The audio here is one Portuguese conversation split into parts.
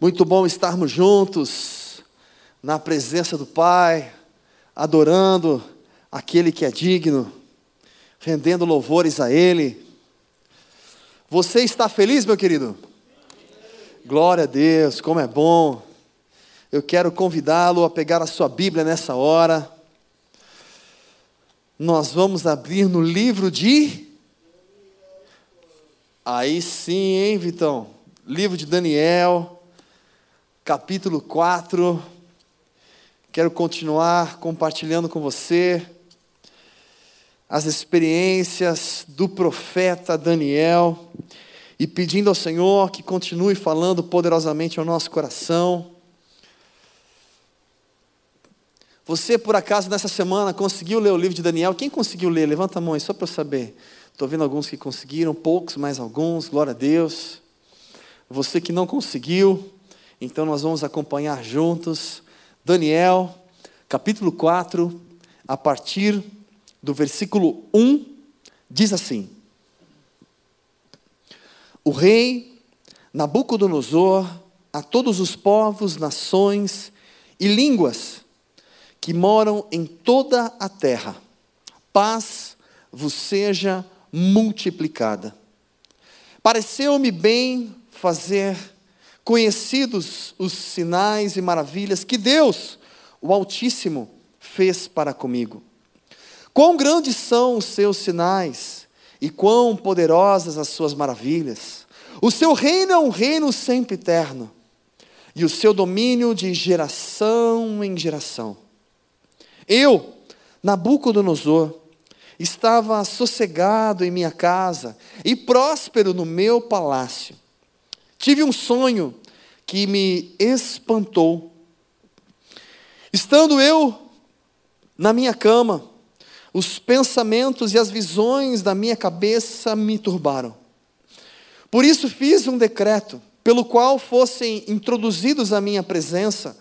Muito bom estarmos juntos na presença do Pai, adorando aquele que é digno, rendendo louvores a Ele. Você está feliz, meu querido? Glória a Deus, como é bom. Eu quero convidá-lo a pegar a sua Bíblia nessa hora. Nós vamos abrir no livro de. Aí sim, hein, Vitão? Livro de Daniel capítulo 4. Quero continuar compartilhando com você as experiências do profeta Daniel e pedindo ao Senhor que continue falando poderosamente ao nosso coração. Você, por acaso, nessa semana conseguiu ler o livro de Daniel? Quem conseguiu ler? Levanta a mão aí, só para eu saber. Estou vendo alguns que conseguiram, poucos, mais alguns, glória a Deus. Você que não conseguiu, então nós vamos acompanhar juntos Daniel, capítulo 4, a partir do versículo 1, diz assim: O rei Nabucodonosor a todos os povos, nações e línguas que moram em toda a terra, paz vos seja multiplicada. Pareceu-me bem fazer conhecidos os sinais e maravilhas que Deus, o Altíssimo, fez para comigo. Quão grandes são os seus sinais e quão poderosas as suas maravilhas. O seu reino é um reino sempre eterno e o seu domínio de geração em geração. Eu, Nabucodonosor, estava sossegado em minha casa e próspero no meu palácio. Tive um sonho que me espantou. Estando eu na minha cama, os pensamentos e as visões da minha cabeça me turbaram. Por isso fiz um decreto, pelo qual fossem introduzidos à minha presença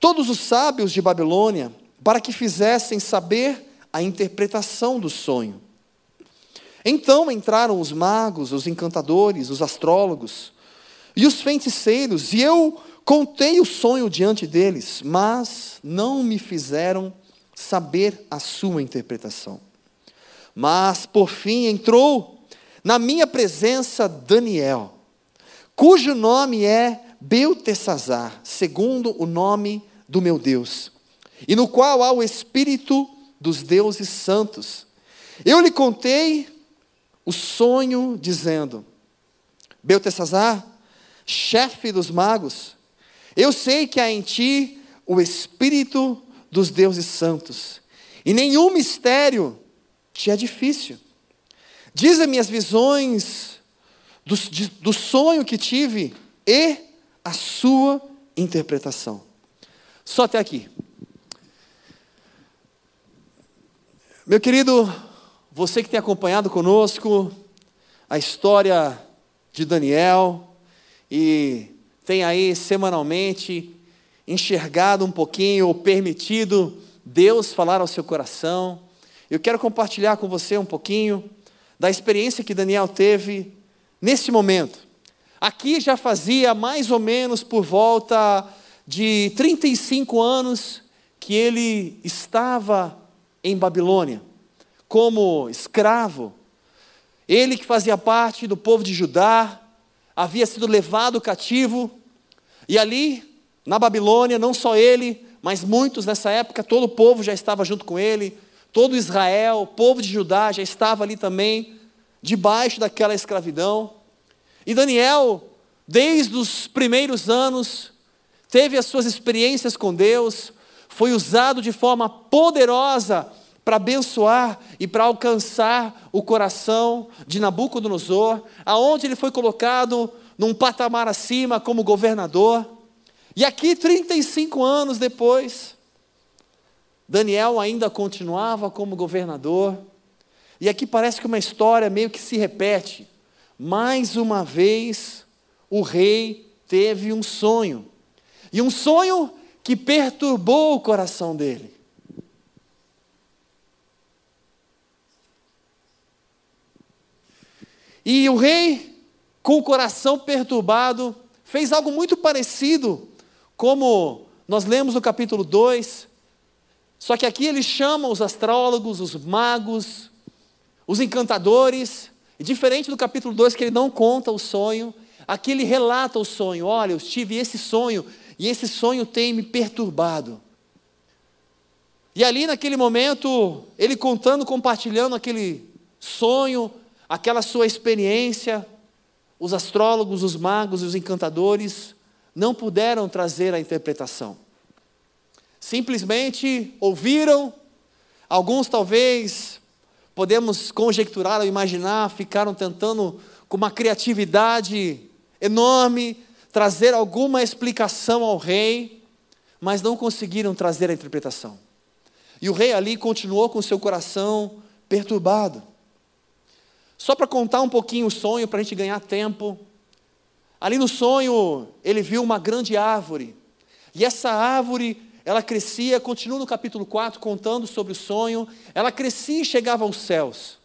todos os sábios de Babilônia, para que fizessem saber a interpretação do sonho. Então entraram os magos, os encantadores, os astrólogos, e os feiticeiros, e eu contei o sonho diante deles, mas não me fizeram saber a sua interpretação. Mas, por fim, entrou na minha presença Daniel, cujo nome é Beltesazar, segundo o nome do meu Deus, e no qual há o Espírito dos deuses santos. Eu lhe contei o sonho, dizendo: Beltesazar, chefe dos magos, eu sei que há em ti o Espírito dos deuses santos, e nenhum mistério te é difícil. Diz-me as visões do, de, do sonho que tive e a sua interpretação. Só até aqui. Meu querido, você que tem acompanhado conosco a história de Daniel, e tem aí semanalmente enxergado um pouquinho ou permitido Deus falar ao seu coração. Eu quero compartilhar com você um pouquinho da experiência que Daniel teve nesse momento. Aqui já fazia mais ou menos por volta de 35 anos que ele estava em Babilônia, como escravo. Ele que fazia parte do povo de Judá, havia sido levado cativo, e ali, na Babilônia, não só ele, mas muitos nessa época, todo o povo já estava junto com ele, todo Israel, povo de Judá já estava ali também, debaixo daquela escravidão. E Daniel, desde os primeiros anos, teve as suas experiências com Deus, foi usado de forma poderosa para abençoar e para alcançar o coração de Nabucodonosor, aonde ele foi colocado num patamar acima como governador. E aqui, 35 anos depois, Daniel ainda continuava como governador. E aqui parece que uma história meio que se repete. Mais uma vez, o rei teve um sonho. E um sonho que perturbou o coração dele. E o rei, com o coração perturbado, fez algo muito parecido como nós lemos no capítulo 2. Só que aqui ele chama os astrólogos, os magos, os encantadores, e diferente do capítulo 2 que ele não conta o sonho, aqui ele relata o sonho. Olha, eu tive esse sonho e esse sonho tem me perturbado. E ali naquele momento, ele contando, compartilhando aquele sonho, aquela sua experiência, os astrólogos, os magos e os encantadores não puderam trazer a interpretação. Simplesmente ouviram, alguns talvez, podemos conjecturar ou imaginar, ficaram tentando, com uma criatividade enorme, trazer alguma explicação ao rei, mas não conseguiram trazer a interpretação. E o rei ali continuou com seu coração perturbado. Só para contar um pouquinho o sonho, para a gente ganhar tempo. Ali no sonho, ele viu uma grande árvore. E essa árvore, ela crescia, continua no capítulo 4 contando sobre o sonho. Ela crescia e chegava aos céus.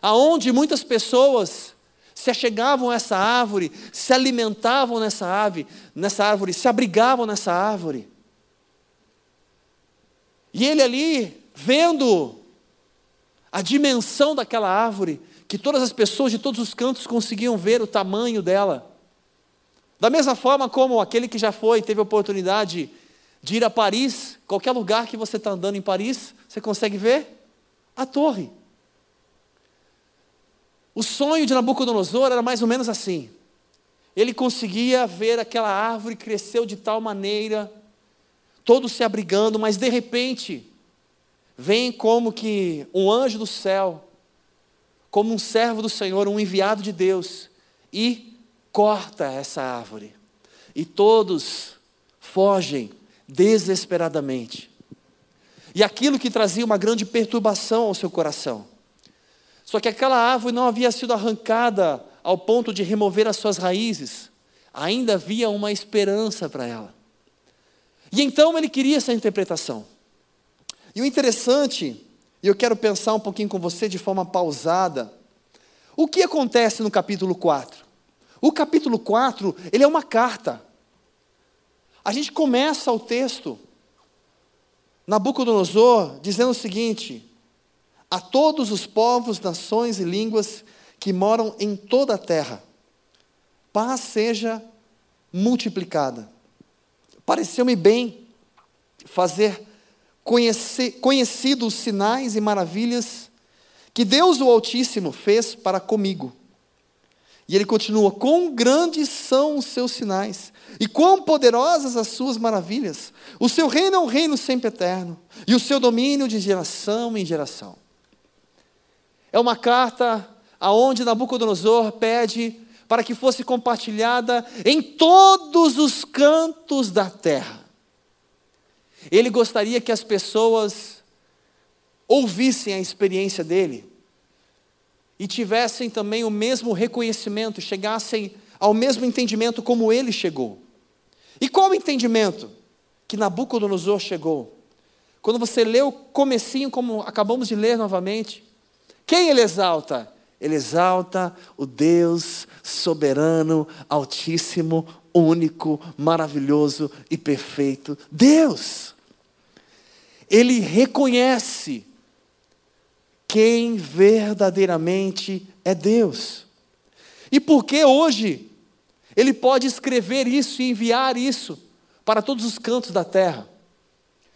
Aonde muitas pessoas se achegavam a essa árvore, se alimentavam nessa árvore, nessa árvore, se abrigavam nessa árvore. E ele ali, vendo a dimensão daquela árvore, que todas as pessoas de todos os cantos conseguiam ver o tamanho dela. Da mesma forma como aquele que já foi, teve a oportunidade de ir a Paris, qualquer lugar que você está andando em Paris, você consegue ver a torre. O sonho de Nabucodonosor era mais ou menos assim. Ele conseguia ver aquela árvore cresceu de tal maneira todos se abrigando, mas de repente, vem como que um anjo do céu, como um servo do Senhor, um enviado de Deus, e corta essa árvore. E todos fogem desesperadamente. E aquilo que trazia uma grande perturbação ao seu coração. Só que aquela árvore não havia sido arrancada ao ponto de remover as suas raízes, ainda havia uma esperança para ela. E então ele queria essa interpretação. E o interessante, e eu quero pensar um pouquinho com você de forma pausada, o que acontece no capítulo 4? O capítulo 4, ele é uma carta. A gente começa o texto, Nabucodonosor, dizendo o seguinte: A todos os povos, nações e línguas que moram em toda a terra, paz seja multiplicada. Pareceu-me bem fazer conhecer, conhecidos os sinais e maravilhas que Deus o Altíssimo fez para comigo. E ele continua: Quão grandes são os seus sinais, e quão poderosas as suas maravilhas. O seu reino é um reino sempre eterno, e o seu domínio de geração em geração. É uma carta aonde Nabucodonosor pede para que fosse compartilhada em todos os cantos da terra. Ele gostaria que as pessoas ouvissem a experiência dele e tivessem também o mesmo reconhecimento, chegassem ao mesmo entendimento como ele chegou. E qual o entendimento que Nabucodonosor chegou? Quando você lê o comecinho, como acabamos de ler novamente, quem ele exalta? Ele exalta o Deus soberano, altíssimo, único, maravilhoso e perfeito. Deus. Ele reconhece quem verdadeiramente é Deus. E por que hoje ele pode escrever isso e enviar isso para todos os cantos da terra?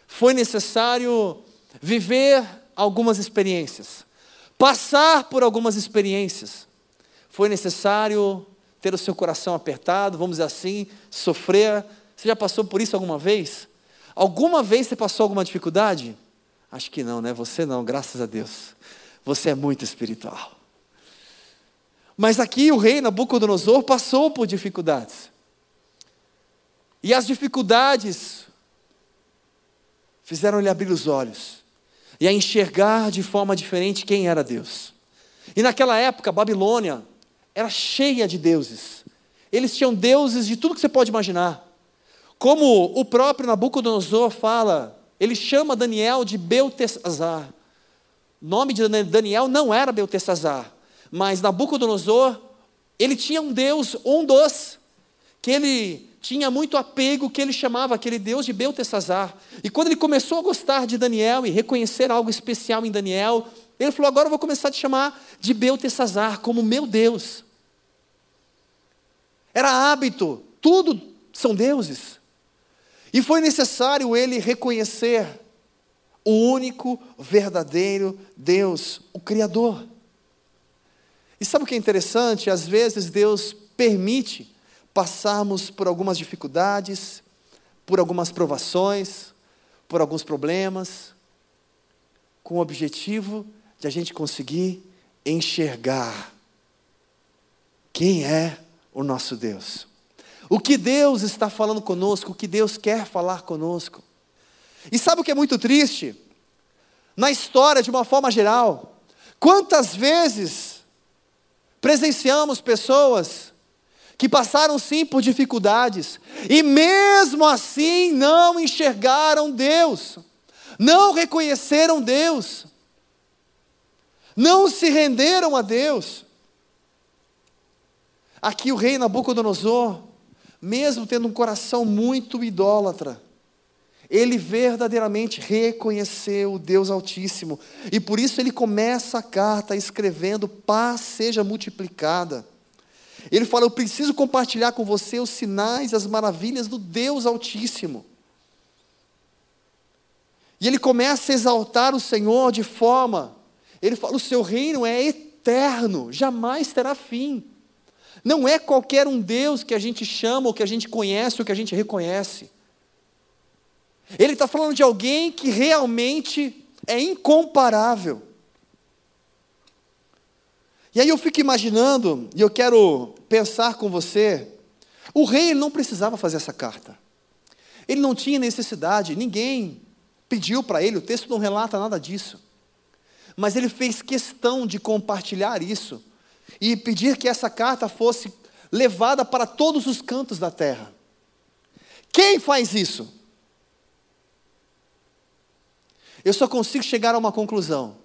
Foi necessário viver algumas experiências passar por algumas experiências. Foi necessário ter o seu coração apertado, vamos dizer assim, sofrer. Você já passou por isso alguma vez? Alguma vez você passou alguma dificuldade? Acho que não, né? Você não, graças a Deus. Você é muito espiritual. Mas aqui o rei Nabucodonosor passou por dificuldades. E as dificuldades fizeram-lhe abrir os olhos e a enxergar de forma diferente quem era Deus. E naquela época, Babilônia era cheia de deuses. Eles tinham deuses de tudo que você pode imaginar. Como o próprio Nabucodonosor fala, ele chama Daniel de Beltesazar. O nome de Daniel não era Beltesazar, mas Nabucodonosor, ele tinha um deus, um dos, que ele tinha muito apego que ele chamava aquele Deus de Beltesazar. E quando ele começou a gostar de Daniel e reconhecer algo especial em Daniel, ele falou: agora eu vou começar a te chamar de Beltesazar, como meu Deus. Era hábito, tudo são deuses. E foi necessário ele reconhecer o único verdadeiro Deus, o Criador. E sabe o que é interessante? Às vezes Deus permite passarmos por algumas dificuldades, por algumas provações, por alguns problemas, com o objetivo de a gente conseguir enxergar quem é o nosso Deus. O que Deus está falando conosco, o que Deus quer falar conosco. E sabe o que é muito triste? Na história, de uma forma geral, quantas vezes presenciamos pessoas que passaram sim por dificuldades e mesmo assim não enxergaram Deus, não reconheceram Deus, não se renderam a Deus. Aqui o rei Nabucodonosor, mesmo tendo um coração muito idólatra, ele verdadeiramente reconheceu o Deus Altíssimo, e por isso ele começa a carta escrevendo: paz seja multiplicada. Ele fala: Eu preciso compartilhar com você os sinais, as maravilhas do Deus Altíssimo. E ele começa a exaltar o Senhor de forma, ele fala: O seu reino é eterno, jamais terá fim. Não é qualquer um Deus que a gente chama, ou que a gente conhece, ou que a gente reconhece. Ele está falando de alguém que realmente é incomparável. E aí eu fico imaginando, e eu quero pensar com você, o rei não precisava fazer essa carta. Ele não tinha necessidade, ninguém pediu para ele, o texto não relata nada disso. Mas ele fez questão de compartilhar isso e pedir que essa carta fosse levada para todos os cantos da terra. Quem faz isso? Eu só consigo chegar a uma conclusão.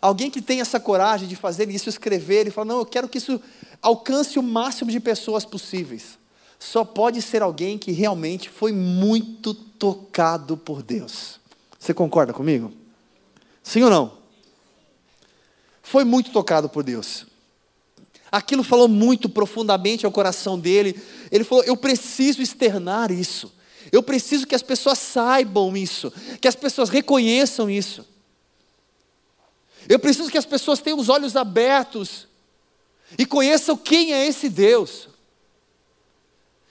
Alguém que tem essa coragem de fazer isso, escrever e falar: não, eu quero que isso alcance o máximo de pessoas possíveis. Só pode ser alguém que realmente foi muito tocado por Deus. Você concorda comigo? Sim ou não? Foi muito tocado por Deus. Aquilo falou muito profundamente ao coração dele. Ele falou: Eu preciso externar isso. Eu preciso que as pessoas saibam isso, que as pessoas reconheçam isso. Eu preciso que as pessoas tenham os olhos abertos e conheçam quem é esse Deus.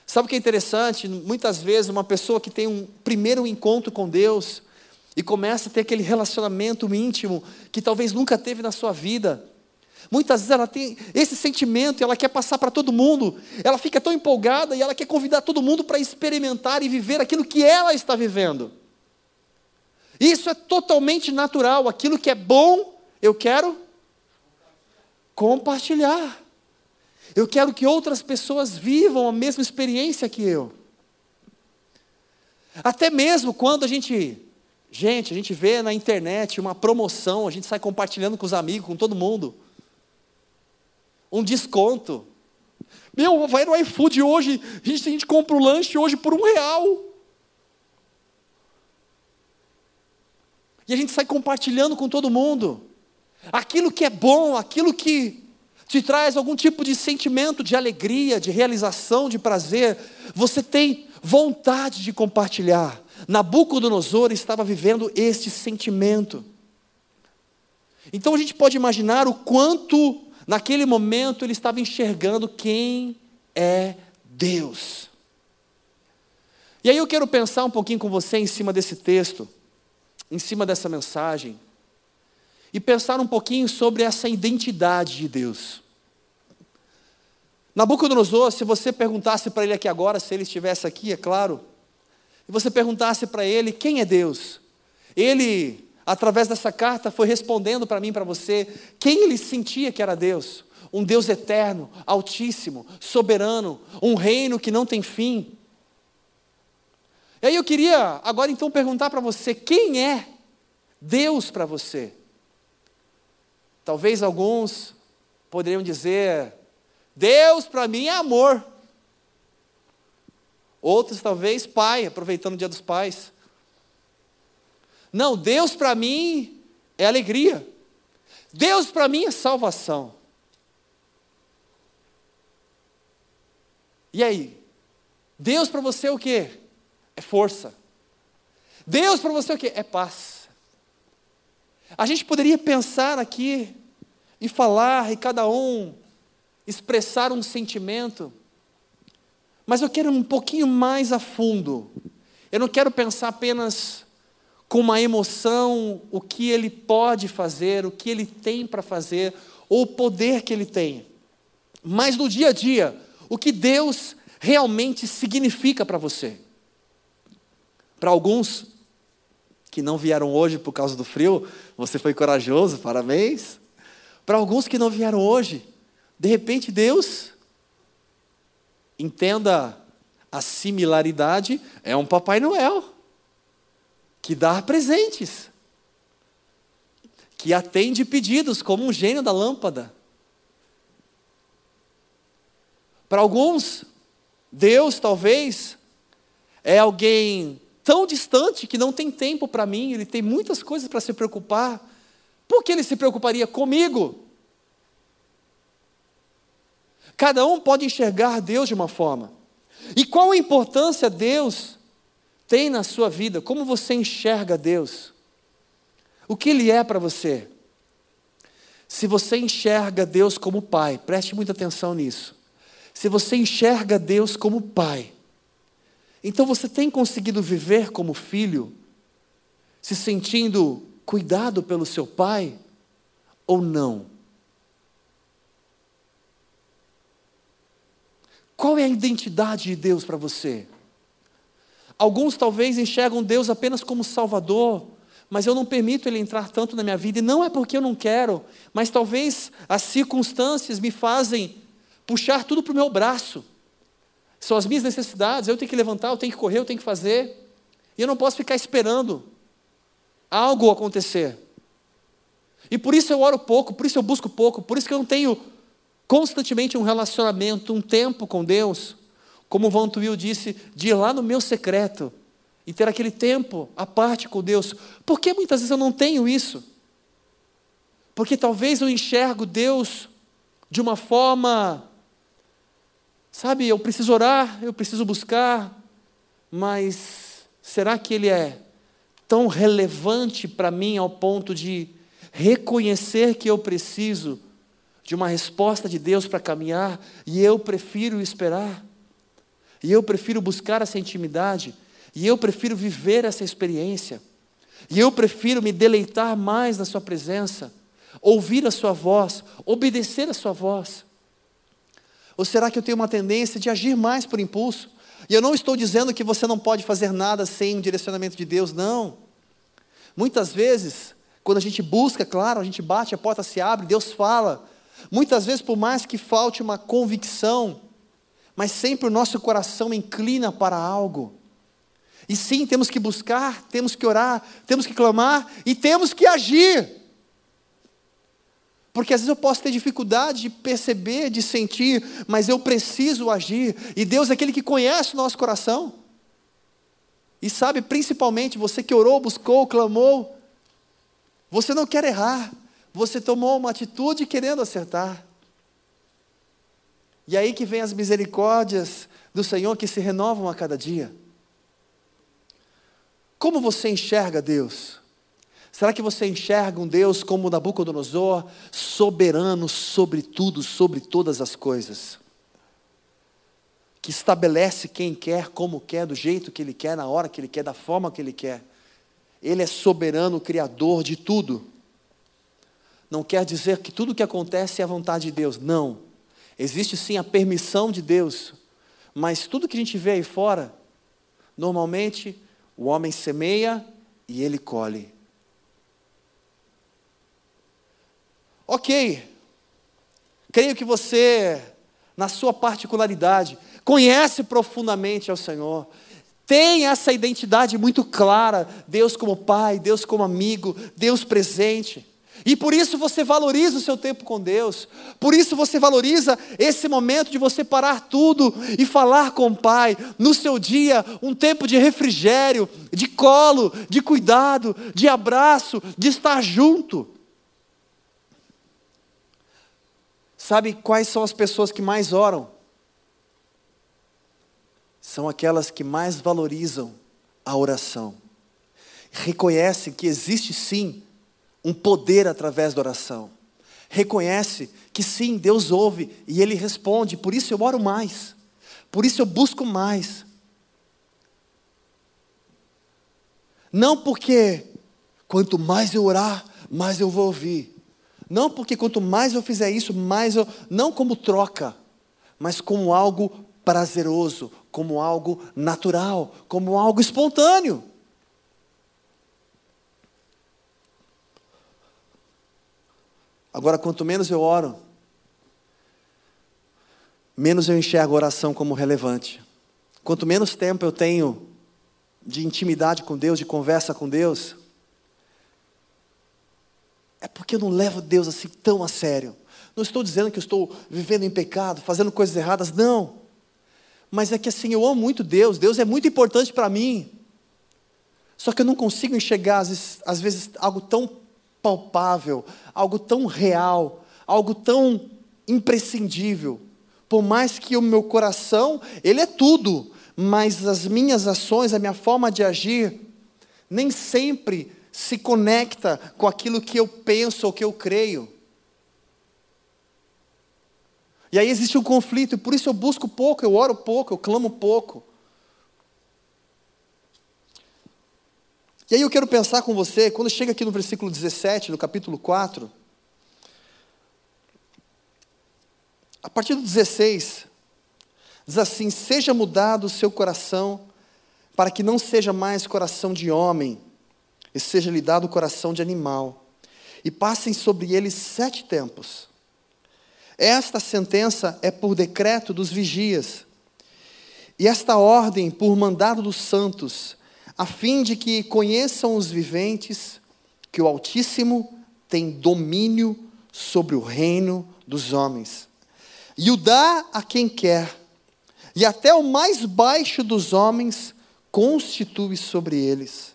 Sabe o que é interessante? Muitas vezes, uma pessoa que tem um primeiro encontro com Deus e começa a ter aquele relacionamento íntimo que talvez nunca teve na sua vida. Muitas vezes ela tem esse sentimento e ela quer passar para todo mundo. Ela fica tão empolgada e ela quer convidar todo mundo para experimentar e viver aquilo que ela está vivendo. Isso é totalmente natural. Aquilo que é bom eu quero compartilhar. Eu quero que outras pessoas vivam a mesma experiência que eu. Até mesmo quando a gente, gente, a gente vê na internet uma promoção, a gente sai compartilhando com os amigos, com todo mundo. Um desconto. Meu, vai no iFood hoje, a gente, a gente compra o lanche hoje por um real. E a gente sai compartilhando com todo mundo aquilo que é bom, aquilo que te traz algum tipo de sentimento de alegria, de realização, de prazer, você tem vontade de compartilhar. Nabucodonosor estava vivendo este sentimento. Então a gente pode imaginar o quanto, naquele momento, ele estava enxergando quem é Deus. E aí eu quero pensar um pouquinho com você em cima desse texto, em cima dessa mensagem e pensar um pouquinho sobre essa identidade de Deus. Nabucodonosor, se você perguntasse para ele aqui agora, se ele estivesse aqui, é claro, e você perguntasse para ele quem é Deus, ele, através dessa carta, foi respondendo para mim, para você, quem ele sentia que era Deus. Um Deus eterno, altíssimo, soberano, um reino que não tem fim. E aí eu queria agora então perguntar para você: quem é Deus para você? Talvez alguns poderiam dizer: Deus para mim é amor. Outros, talvez, pai, aproveitando o dia dos pais. Não, Deus para mim é alegria. Deus para mim é salvação. E aí? Deus para você é o que? É força. Deus para você é o que? É paz. A gente poderia pensar aqui e falar e cada um expressar um sentimento, mas eu quero um pouquinho mais a fundo. Eu não quero pensar apenas com uma emoção o que ele pode fazer, o que ele tem para fazer, ou o poder que ele tem, mas no dia a dia, o que Deus realmente significa para você. Para alguns que não vieram hoje por causa do frio, você foi corajoso, parabéns. Para alguns que não vieram hoje, de repente Deus, entenda a similaridade, é um Papai Noel que dá presentes, que atende pedidos como um gênio da lâmpada. Para alguns, Deus talvez é alguém tão distante que não tem tempo para mim, ele tem muitas coisas para se preocupar. Por que ele se preocuparia comigo? Cada um pode enxergar Deus de uma forma. E qual a importância Deus tem na sua vida? Como você enxerga Deus? O que Ele é para você? Se você enxerga Deus como Pai, preste muita atenção nisso. Se você enxerga Deus como Pai, então você tem conseguido viver como filho, se sentindo cuidado pelo seu Pai ou não? Qual é a identidade de Deus para você? Alguns talvez enxergam Deus apenas como Salvador, mas eu não permito Ele entrar tanto na minha vida, e não é porque eu não quero, mas talvez as circunstâncias me fazem puxar tudo para o meu braço. São as minhas necessidades, eu tenho que levantar, eu tenho que correr, eu tenho que fazer, e eu não posso ficar esperando algo acontecer. E por isso eu oro pouco, por isso eu busco pouco, por isso que eu não tenho constantemente um relacionamento, um tempo com Deus, como Van Tuil disse, de ir lá no meu secreto e ter aquele tempo à parte com Deus. Por que muitas vezes eu não tenho isso? Porque talvez eu enxergo Deus de uma forma, sabe, eu preciso orar, eu preciso buscar, mas será que Ele é tão relevante para mim ao ponto de reconhecer que eu preciso de uma resposta de Deus para caminhar, e eu prefiro esperar, e eu prefiro buscar essa intimidade, e eu prefiro viver essa experiência, e eu prefiro me deleitar mais na Sua presença, ouvir a Sua voz, obedecer a Sua voz. Ou será que eu tenho uma tendência de agir mais por impulso? E eu não estou dizendo que você não pode fazer nada sem o direcionamento de Deus, não. Muitas vezes, quando a gente busca, claro, a gente bate, a porta se abre, Deus fala, Muitas vezes, por mais que falte uma convicção, mas sempre o nosso coração inclina para algo. E sim, temos que buscar, temos que orar, temos que clamar e temos que agir. Porque às vezes eu posso ter dificuldade de perceber, de sentir, mas eu preciso agir. E Deus é aquele que conhece o nosso coração. E sabe, principalmente, você que orou, buscou, clamou, você não quer errar você tomou uma atitude querendo acertar. E aí que vem as misericórdias do Senhor que se renovam a cada dia. Como você enxerga Deus? Será que você enxerga um Deus como Nabucodonosor, soberano sobre tudo, sobre todas as coisas? Que estabelece quem quer, como quer, do jeito que ele quer, na hora que ele quer, da forma que ele quer. Ele é soberano, criador de tudo não quer dizer que tudo o que acontece é a vontade de Deus. Não. Existe sim a permissão de Deus. Mas tudo que a gente vê aí fora, normalmente o homem semeia e ele colhe. Ok. Creio que você, na sua particularidade, conhece profundamente ao Senhor. Tem essa identidade muito clara: Deus como Pai, Deus como amigo, Deus presente. E por isso você valoriza o seu tempo com Deus. Por isso você valoriza esse momento de você parar tudo e falar com o Pai. No seu dia, um tempo de refrigério, de colo, de cuidado, de abraço, de estar junto. Sabe quais são as pessoas que mais oram? São aquelas que mais valorizam a oração. Reconhecem que existe sim um poder através da oração. Reconhece que sim, Deus ouve e Ele responde, por isso eu oro mais, por isso eu busco mais. Não porque quanto mais eu orar, mais eu vou ouvir. Não porque quanto mais eu fizer isso, mais eu. Não como troca, mas como algo prazeroso, como algo natural, como algo espontâneo. Agora, quanto menos eu oro, menos eu enxergo a oração como relevante. Quanto menos tempo eu tenho de intimidade com Deus, de conversa com Deus, é porque eu não levo Deus assim tão a sério. Não estou dizendo que eu estou vivendo em pecado, fazendo coisas erradas, não. Mas é que assim, eu amo muito Deus, Deus é muito importante para mim. Só que eu não consigo enxergar, às vezes, às vezes, algo tão palpável, algo tão real, algo tão imprescindível. Por mais que o meu coração, ele é tudo, mas as minhas ações, a minha forma de agir, nem sempre se conecta com aquilo que eu penso ou que eu creio. E aí existe um conflito, e por isso eu busco pouco, eu oro pouco, eu clamo pouco. E aí eu quero pensar com você, quando chega aqui no versículo 17, no capítulo 4, a partir do 16, diz assim: Seja mudado o seu coração, para que não seja mais coração de homem, e seja lhe dado o coração de animal, e passem sobre ele sete tempos. Esta sentença é por decreto dos vigias, e esta ordem por mandado dos santos, a fim de que conheçam os viventes que o Altíssimo tem domínio sobre o reino dos homens, e o dá a quem quer, e até o mais baixo dos homens constitui sobre eles.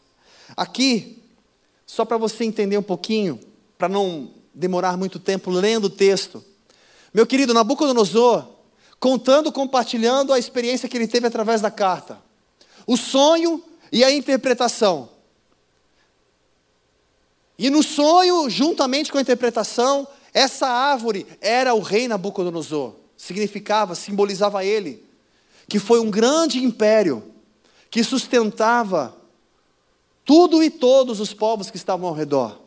Aqui, só para você entender um pouquinho, para não demorar muito tempo lendo o texto, meu querido Nabucodonosor, contando, compartilhando a experiência que ele teve através da carta, o sonho e a interpretação. E no sonho, juntamente com a interpretação, essa árvore era o rei Nabucodonosor. Significava, simbolizava ele, que foi um grande império que sustentava tudo e todos os povos que estavam ao redor.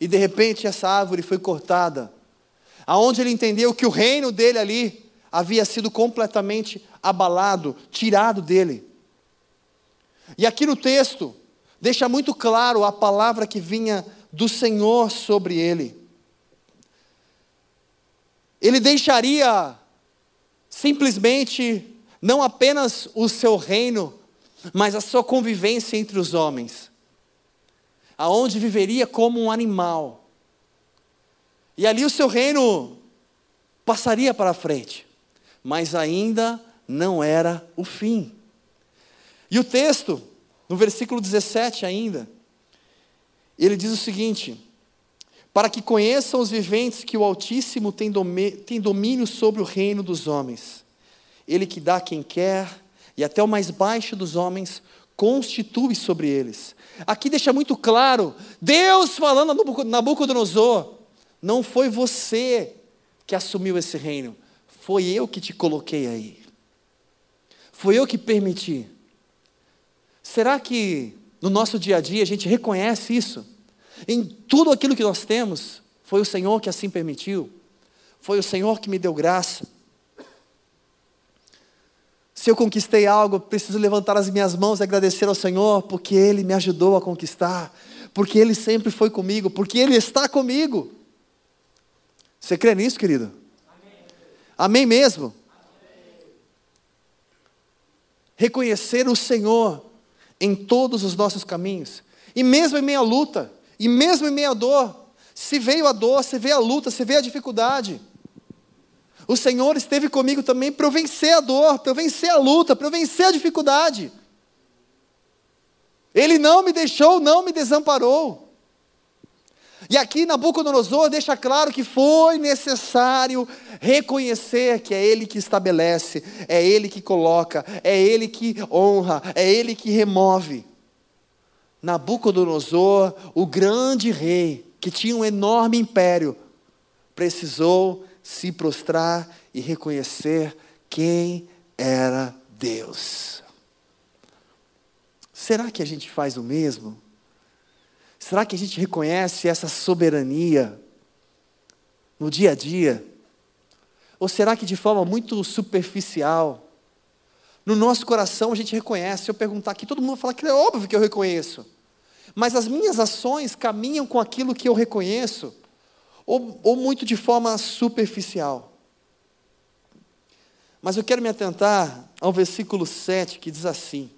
E de repente essa árvore foi cortada, aonde ele entendeu que o reino dele ali havia sido completamente abalado, tirado dele. E aqui no texto, deixa muito claro a palavra que vinha do Senhor sobre ele. Ele deixaria simplesmente não apenas o seu reino, mas a sua convivência entre os homens, aonde viveria como um animal. E ali o seu reino passaria para frente, mas ainda não era o fim. E o texto, no versículo 17 ainda, ele diz o seguinte: Para que conheçam os viventes que o Altíssimo tem, tem domínio sobre o reino dos homens, Ele que dá quem quer, e até o mais baixo dos homens constitui sobre eles. Aqui deixa muito claro, Deus falando a Nabucodonosor, não foi você que assumiu esse reino, foi eu que te coloquei aí. Foi eu que permiti. Será que no nosso dia a dia a gente reconhece isso? Em tudo aquilo que nós temos, foi o Senhor que assim permitiu, foi o Senhor que me deu graça. Se eu conquistei algo, preciso levantar as minhas mãos e agradecer ao Senhor, porque Ele me ajudou a conquistar, porque Ele sempre foi comigo, porque Ele está comigo. Você crê nisso, querido? Amém, Amém mesmo? Amém. Reconhecer o Senhor em todos os nossos caminhos. E mesmo em meia luta, e mesmo em meia dor, Se veio a dor, se veio a luta, se veio a dificuldade. O Senhor esteve comigo também para eu vencer a dor, para eu vencer a luta, para eu vencer a dificuldade. Ele não me deixou, não me desamparou. E aqui Nabucodonosor deixa claro que foi necessário reconhecer que é Ele que estabelece, é Ele que coloca, é Ele que honra, é Ele que remove. Nabucodonosor, o grande rei, que tinha um enorme império, precisou se prostrar e reconhecer quem era Deus. Será que a gente faz o mesmo? Será que a gente reconhece essa soberania no dia a dia? Ou será que de forma muito superficial, no nosso coração a gente reconhece? Se eu perguntar aqui, todo mundo vai falar que é óbvio que eu reconheço. Mas as minhas ações caminham com aquilo que eu reconheço, ou, ou muito de forma superficial. Mas eu quero me atentar ao versículo 7 que diz assim: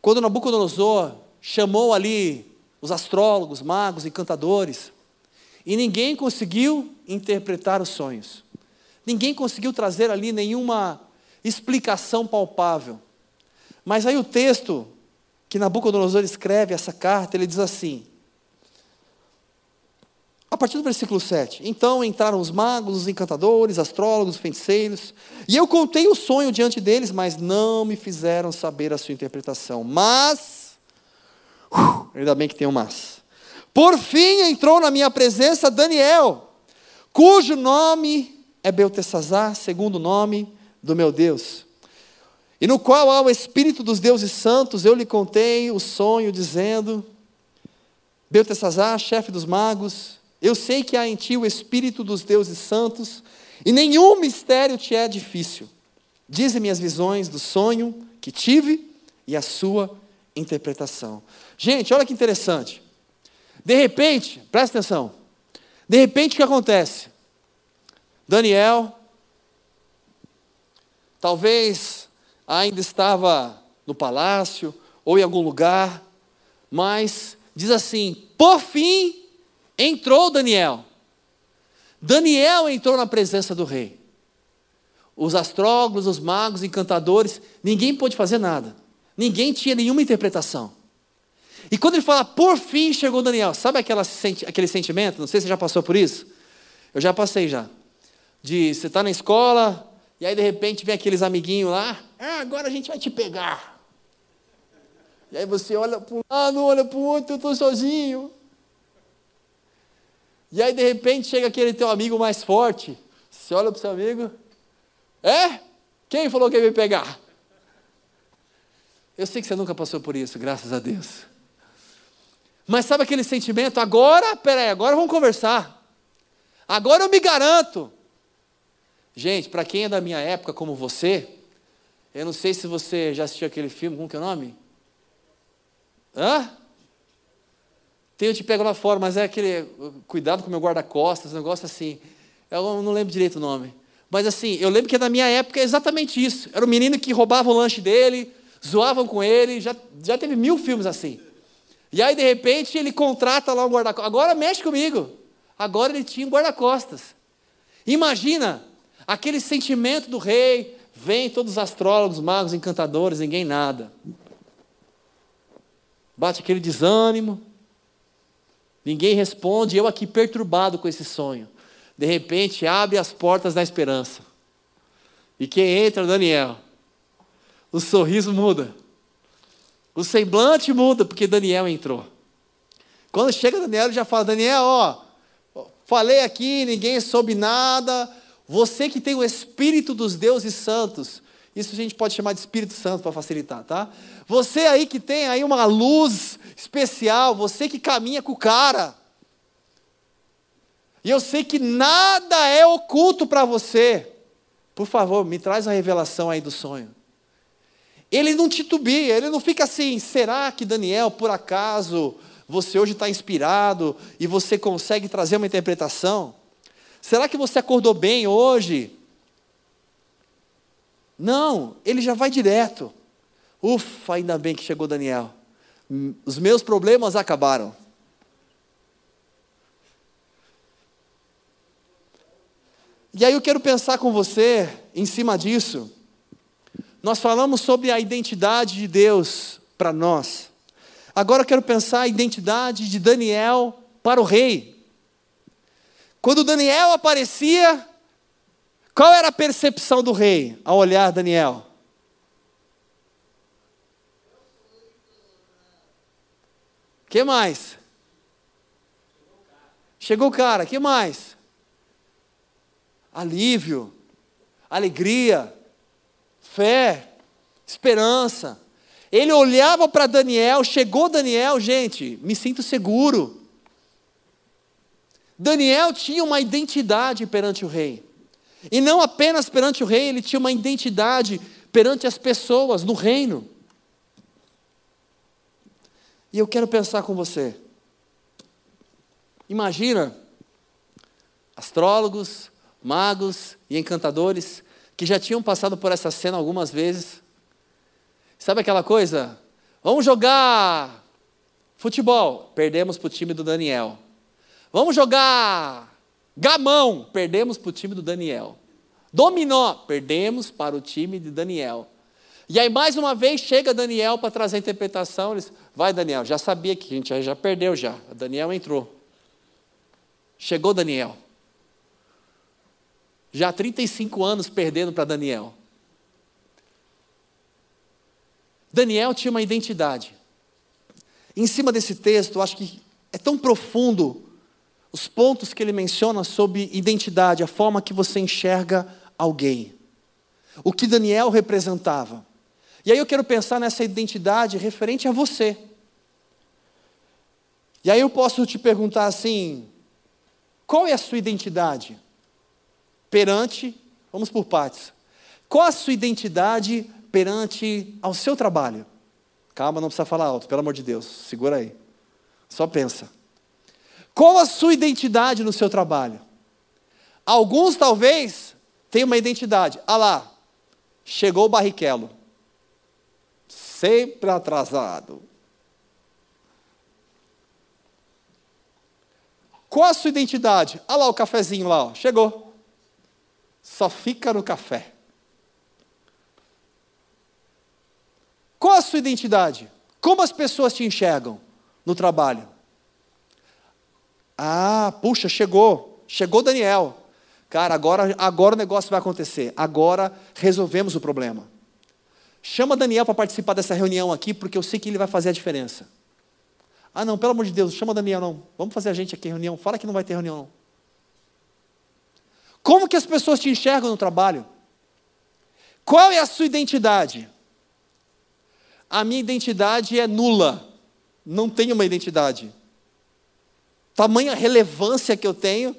Quando Nabucodonosor chamou ali os astrólogos, magos, encantadores, e ninguém conseguiu interpretar os sonhos. Ninguém conseguiu trazer ali nenhuma explicação palpável. Mas aí o texto que Nabucodonosor escreve essa carta, ele diz assim: a partir do versículo 7. Então entraram os magos, os encantadores, astrólogos, feiticeiros, e eu contei o sonho diante deles, mas não me fizeram saber a sua interpretação. Mas Uh, ainda bem que tem um mas. Por fim entrou na minha presença Daniel, cujo nome é Beltesazar, segundo nome do meu Deus. E no qual há o Espírito dos deuses santos, eu lhe contei o sonho, dizendo: Beltesazar, chefe dos magos, eu sei que há em ti o Espírito dos deuses santos, e nenhum mistério te é difícil. Dize-me as visões do sonho que tive e a sua interpretação. Gente, olha que interessante. De repente, presta atenção. De repente, o que acontece? Daniel, talvez ainda estava no palácio ou em algum lugar, mas diz assim: por fim entrou Daniel. Daniel entrou na presença do rei. Os astrólogos, os magos, encantadores, ninguém pôde fazer nada. Ninguém tinha nenhuma interpretação. E quando ele fala, por fim chegou Daniel, sabe aquela, aquele sentimento? Não sei se você já passou por isso. Eu já passei já. De você está na escola, e aí de repente vem aqueles amiguinhos lá, ah, agora a gente vai te pegar. E aí você olha para um lado, olha para o outro, eu estou sozinho. E aí de repente chega aquele teu amigo mais forte. Você olha para o seu amigo, é? Quem falou que ia me pegar? Eu sei que você nunca passou por isso, graças a Deus. Mas sabe aquele sentimento? Agora, peraí, agora vamos conversar. Agora eu me garanto. Gente, para quem é da minha época, como você, eu não sei se você já assistiu aquele filme, como que é o nome? Hã? Tem Eu Te Pego Lá Fora, mas é aquele, cuidado com o meu guarda-costas, negócio assim. Eu não lembro direito o nome. Mas assim, eu lembro que na minha época é exatamente isso. Era o menino que roubava o lanche dele, zoavam com ele, já, já teve mil filmes assim. E aí, de repente, ele contrata lá um guarda-costas. Agora mexe comigo. Agora ele tinha um guarda-costas. Imagina aquele sentimento do rei. Vem todos os astrólogos, magos, encantadores, ninguém nada. Bate aquele desânimo. Ninguém responde. Eu aqui perturbado com esse sonho. De repente, abre as portas da esperança. E quem entra? Daniel o sorriso muda. O semblante muda porque Daniel entrou. Quando chega Daniel, ele já fala: Daniel, ó, falei aqui, ninguém soube nada. Você que tem o Espírito dos deuses santos, isso a gente pode chamar de Espírito Santo para facilitar, tá? Você aí que tem aí uma luz especial, você que caminha com o cara. E eu sei que nada é oculto para você. Por favor, me traz a revelação aí do sonho. Ele não titubeia, ele não fica assim, será que Daniel, por acaso, você hoje está inspirado e você consegue trazer uma interpretação? Será que você acordou bem hoje? Não, ele já vai direto. Ufa, ainda bem que chegou Daniel. Os meus problemas acabaram. E aí eu quero pensar com você em cima disso nós falamos sobre a identidade de Deus para nós. Agora eu quero pensar a identidade de Daniel para o rei. Quando Daniel aparecia, qual era a percepção do rei ao olhar Daniel? que mais? Chegou o cara, que mais? Alívio, alegria, fé, esperança. Ele olhava para Daniel, chegou Daniel, gente, me sinto seguro. Daniel tinha uma identidade perante o rei. E não apenas perante o rei, ele tinha uma identidade perante as pessoas no reino. E eu quero pensar com você. Imagina astrólogos, magos e encantadores que já tinham passado por essa cena algumas vezes. Sabe aquela coisa? Vamos jogar futebol, perdemos para o time do Daniel. Vamos jogar gamão, perdemos para o time do Daniel. Dominó, perdemos para o time de Daniel. E aí, mais uma vez, chega Daniel para trazer a interpretação. Eles, vai, Daniel, já sabia que a gente já perdeu já. Daniel entrou. Chegou Daniel. Já há 35 anos perdendo para Daniel. Daniel tinha uma identidade. Em cima desse texto, eu acho que é tão profundo os pontos que ele menciona sobre identidade, a forma que você enxerga alguém. O que Daniel representava. E aí eu quero pensar nessa identidade referente a você. E aí eu posso te perguntar assim: qual é a sua identidade? Perante, vamos por partes. Qual a sua identidade perante ao seu trabalho? Calma, não precisa falar alto, pelo amor de Deus, segura aí. Só pensa. Qual a sua identidade no seu trabalho? Alguns talvez tenham uma identidade. Ah lá, chegou o barriquelo sempre atrasado. Qual a sua identidade? Olha lá o cafezinho lá, ó. chegou. Só fica no café. Qual a sua identidade? Como as pessoas te enxergam no trabalho? Ah, puxa, chegou. Chegou Daniel. Cara, agora, agora o negócio vai acontecer. Agora resolvemos o problema. Chama Daniel para participar dessa reunião aqui, porque eu sei que ele vai fazer a diferença. Ah, não, pelo amor de Deus, chama Daniel não. Vamos fazer a gente aqui reunião. Fala que não vai ter reunião não. Como que as pessoas te enxergam no trabalho? Qual é a sua identidade? A minha identidade é nula. Não tenho uma identidade. Tamanha relevância que eu tenho.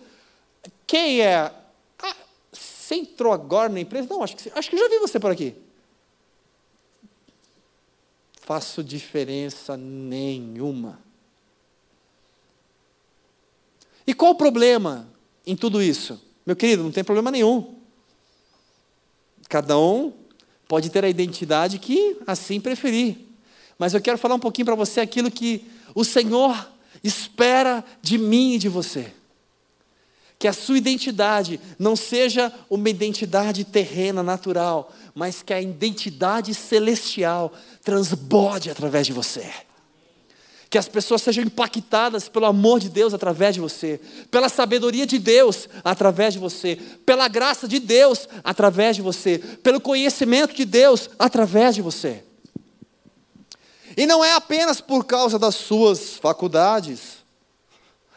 Quem é? Ah, você entrou agora na empresa? Não, acho que, acho que já vi você por aqui faço diferença nenhuma. E qual o problema em tudo isso? Meu querido, não tem problema nenhum. Cada um pode ter a identidade que assim preferir. Mas eu quero falar um pouquinho para você aquilo que o Senhor espera de mim e de você. Que a sua identidade não seja uma identidade terrena, natural, mas que a identidade celestial transborde através de você. Que as pessoas sejam impactadas pelo amor de Deus através de você, pela sabedoria de Deus através de você, pela graça de Deus através de você, pelo conhecimento de Deus através de você. E não é apenas por causa das suas faculdades,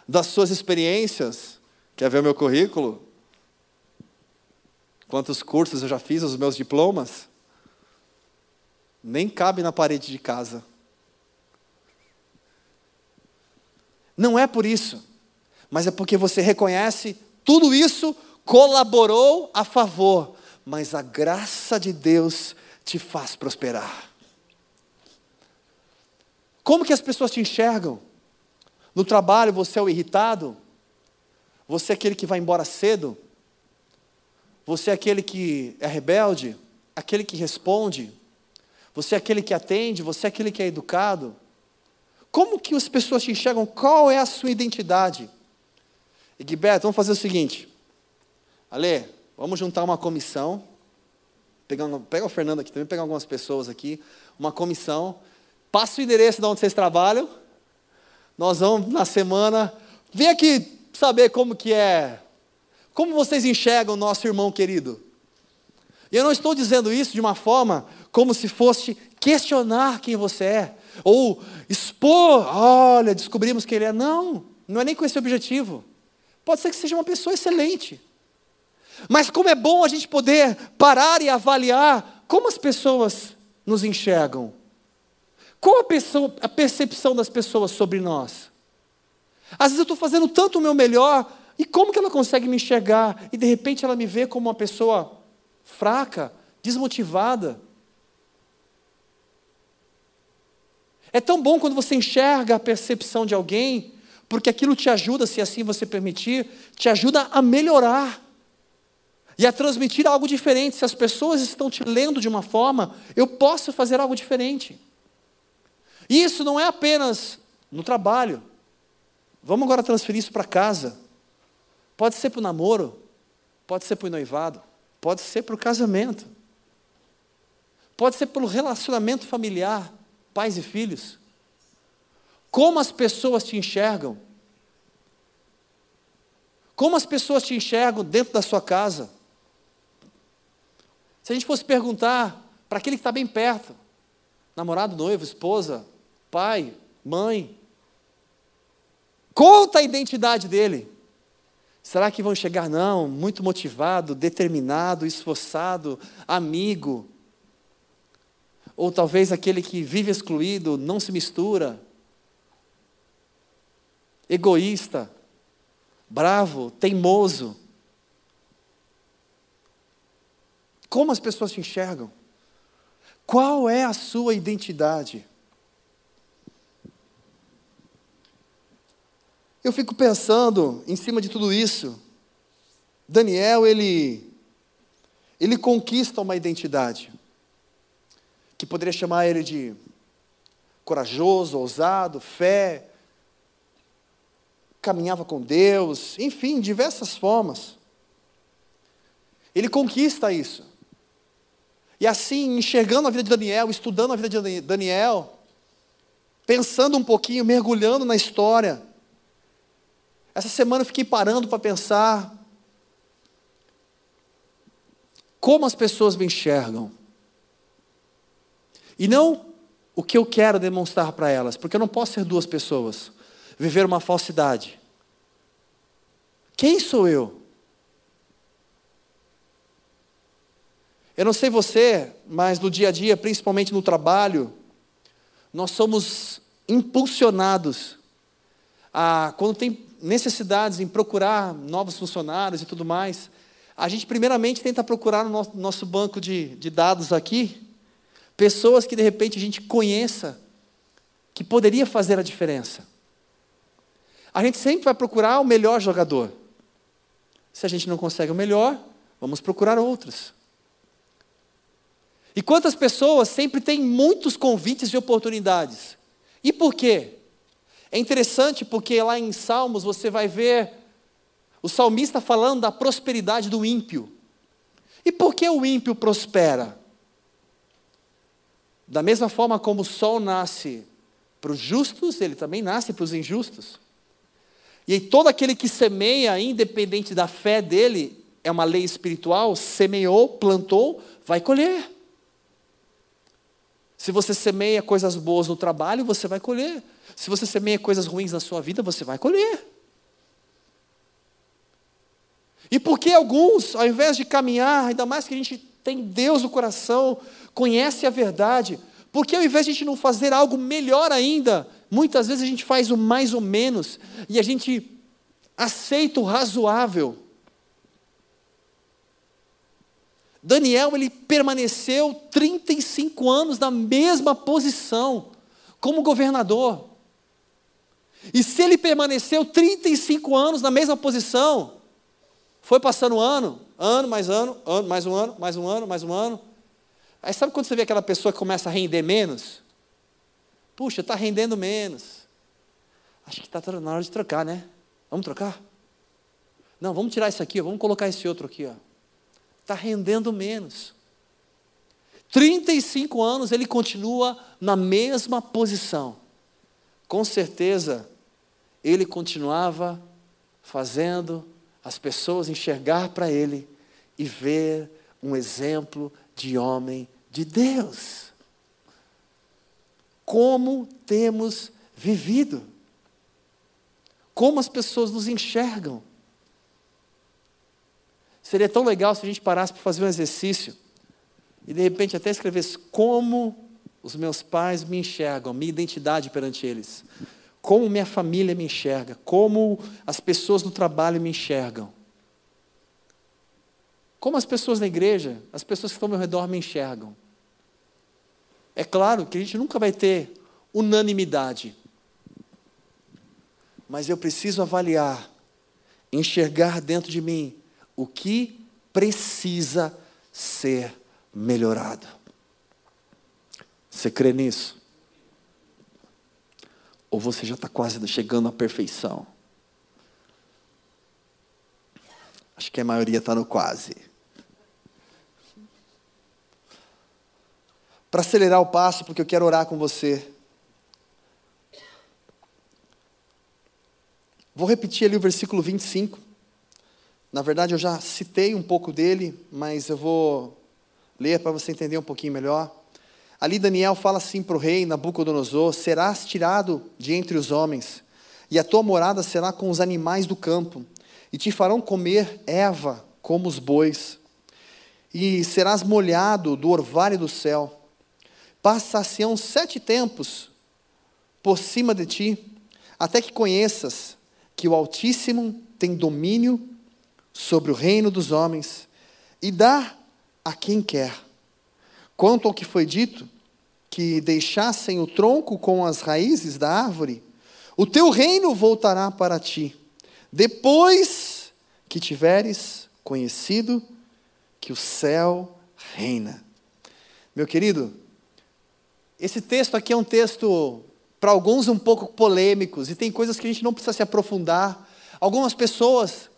das suas experiências. Quer ver o meu currículo? Quantos cursos eu já fiz, os meus diplomas? Nem cabe na parede de casa. Não é por isso, mas é porque você reconhece tudo isso colaborou a favor, mas a graça de Deus te faz prosperar. Como que as pessoas te enxergam? No trabalho você é o irritado? Você é aquele que vai embora cedo? Você é aquele que é rebelde, aquele que responde, você é aquele que atende, você é aquele que é educado. Como que as pessoas te enxergam? Qual é a sua identidade? Egberto, vamos fazer o seguinte. Ale, Vamos juntar uma comissão. Pega o Fernando aqui também, pegar algumas pessoas aqui. Uma comissão. Passa o endereço de onde vocês trabalham. Nós vamos na semana. Vem aqui saber como que é. Como vocês enxergam o nosso irmão querido. E eu não estou dizendo isso de uma forma como se fosse questionar quem você é, ou expor, olha, descobrimos que ele é. Não, não é nem com esse objetivo. Pode ser que seja uma pessoa excelente. Mas como é bom a gente poder parar e avaliar como as pessoas nos enxergam. Qual a, pessoa, a percepção das pessoas sobre nós? Às vezes eu estou fazendo tanto o meu melhor, e como que ela consegue me enxergar? E de repente ela me vê como uma pessoa fraca, desmotivada. É tão bom quando você enxerga a percepção de alguém, porque aquilo te ajuda, se assim você permitir, te ajuda a melhorar e a transmitir algo diferente. Se as pessoas estão te lendo de uma forma, eu posso fazer algo diferente. E isso não é apenas no trabalho. Vamos agora transferir isso para casa. Pode ser para o namoro, pode ser para o noivado, pode ser para o casamento, pode ser pelo relacionamento familiar pais e filhos? Como as pessoas te enxergam? Como as pessoas te enxergam dentro da sua casa? Se a gente fosse perguntar para aquele que está bem perto, namorado, noivo, esposa, pai, mãe, conta a identidade dele. Será que vão chegar? Não, muito motivado, determinado, esforçado, amigo, ou talvez aquele que vive excluído, não se mistura, egoísta, bravo, teimoso. Como as pessoas te enxergam? Qual é a sua identidade? Eu fico pensando em cima de tudo isso. Daniel, ele ele conquista uma identidade que poderia chamar ele de corajoso, ousado, fé, caminhava com Deus, enfim, diversas formas. Ele conquista isso. E assim, enxergando a vida de Daniel, estudando a vida de Daniel, pensando um pouquinho, mergulhando na história. Essa semana eu fiquei parando para pensar como as pessoas me enxergam. E não o que eu quero demonstrar para elas, porque eu não posso ser duas pessoas, viver uma falsidade. Quem sou eu? Eu não sei você, mas no dia a dia, principalmente no trabalho, nós somos impulsionados a, quando tem necessidades em procurar novos funcionários e tudo mais, a gente primeiramente tenta procurar no nosso, nosso banco de, de dados aqui Pessoas que de repente a gente conheça, que poderia fazer a diferença. A gente sempre vai procurar o melhor jogador. Se a gente não consegue o melhor, vamos procurar outros. E quantas pessoas sempre têm muitos convites e oportunidades? E por quê? É interessante porque lá em Salmos você vai ver o salmista falando da prosperidade do ímpio. E por que o ímpio prospera? Da mesma forma como o sol nasce para os justos, ele também nasce para os injustos. E aí, todo aquele que semeia, independente da fé dele, é uma lei espiritual, semeou, plantou, vai colher. Se você semeia coisas boas no trabalho, você vai colher. Se você semeia coisas ruins na sua vida, você vai colher. E por que alguns, ao invés de caminhar, ainda mais que a gente tem Deus no coração, conhece a verdade. Porque ao invés de a gente não fazer algo melhor ainda, muitas vezes a gente faz o mais ou menos e a gente aceita o razoável. Daniel ele permaneceu 35 anos na mesma posição como governador. E se ele permaneceu 35 anos na mesma posição, foi passando um ano, ano mais ano, ano mais um ano, mais um ano, mais um ano, Aí sabe quando você vê aquela pessoa que começa a render menos? Puxa, está rendendo menos. Acho que está na hora de trocar, né? Vamos trocar? Não, vamos tirar isso aqui, vamos colocar esse outro aqui. Está rendendo menos. 35 anos ele continua na mesma posição. Com certeza, ele continuava fazendo as pessoas enxergar para ele e ver um exemplo de homem de Deus. Como temos vivido? Como as pessoas nos enxergam? Seria tão legal se a gente parasse para fazer um exercício e de repente até escrevesse como os meus pais me enxergam, minha identidade perante eles, como minha família me enxerga, como as pessoas do trabalho me enxergam. Como as pessoas na igreja, as pessoas que estão ao meu redor me enxergam. É claro que a gente nunca vai ter unanimidade, mas eu preciso avaliar, enxergar dentro de mim o que precisa ser melhorado. Você crê nisso? Ou você já está quase chegando à perfeição? Acho que a maioria está no quase. Para acelerar o passo, porque eu quero orar com você. Vou repetir ali o versículo 25. Na verdade, eu já citei um pouco dele, mas eu vou ler para você entender um pouquinho melhor. Ali Daniel fala assim para o rei Nabucodonosor: Serás tirado de entre os homens, e a tua morada será com os animais do campo, e te farão comer erva como os bois, e serás molhado do orvalho do céu. Passar-se-ão sete tempos por cima de ti, até que conheças que o Altíssimo tem domínio sobre o reino dos homens e dá a quem quer. Quanto ao que foi dito, que deixassem o tronco com as raízes da árvore, o teu reino voltará para ti, depois que tiveres conhecido que o céu reina. Meu querido, esse texto aqui é um texto, para alguns, um pouco polêmicos, e tem coisas que a gente não precisa se aprofundar. Algumas pessoas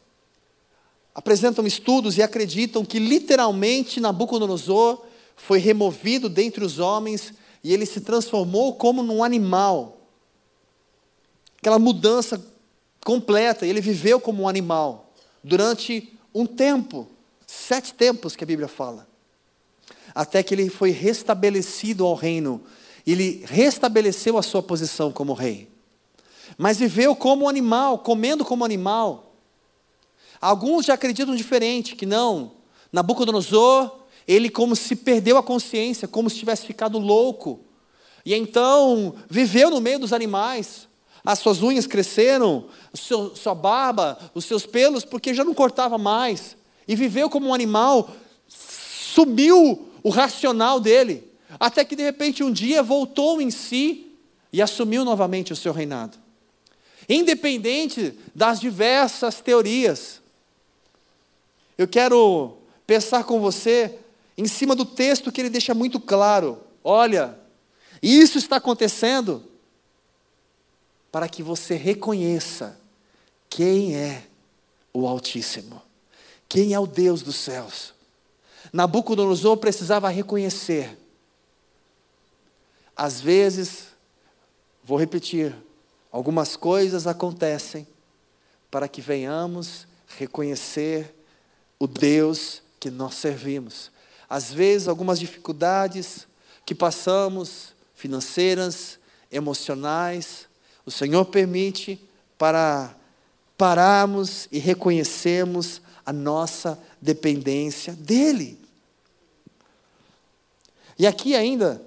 apresentam estudos e acreditam que literalmente Nabucodonosor foi removido dentre os homens e ele se transformou como num animal. Aquela mudança completa, ele viveu como um animal durante um tempo, sete tempos que a Bíblia fala, até que ele foi restabelecido ao reino, ele restabeleceu a sua posição como rei, mas viveu como um animal, comendo como animal, Alguns já acreditam diferente, que não. Nabucodonosor, ele como se perdeu a consciência, como se tivesse ficado louco. E então viveu no meio dos animais. As suas unhas cresceram, sua barba, os seus pelos, porque já não cortava mais. E viveu como um animal, sumiu o racional dele. Até que de repente um dia voltou em si e assumiu novamente o seu reinado. Independente das diversas teorias, eu quero pensar com você em cima do texto que ele deixa muito claro. Olha, isso está acontecendo para que você reconheça quem é o Altíssimo, quem é o Deus dos céus. Nabucodonosor precisava reconhecer. Às vezes, vou repetir, algumas coisas acontecem para que venhamos reconhecer o Deus que nós servimos. Às vezes, algumas dificuldades que passamos, financeiras, emocionais, o Senhor permite para pararmos e reconhecermos a nossa dependência dEle. E aqui ainda,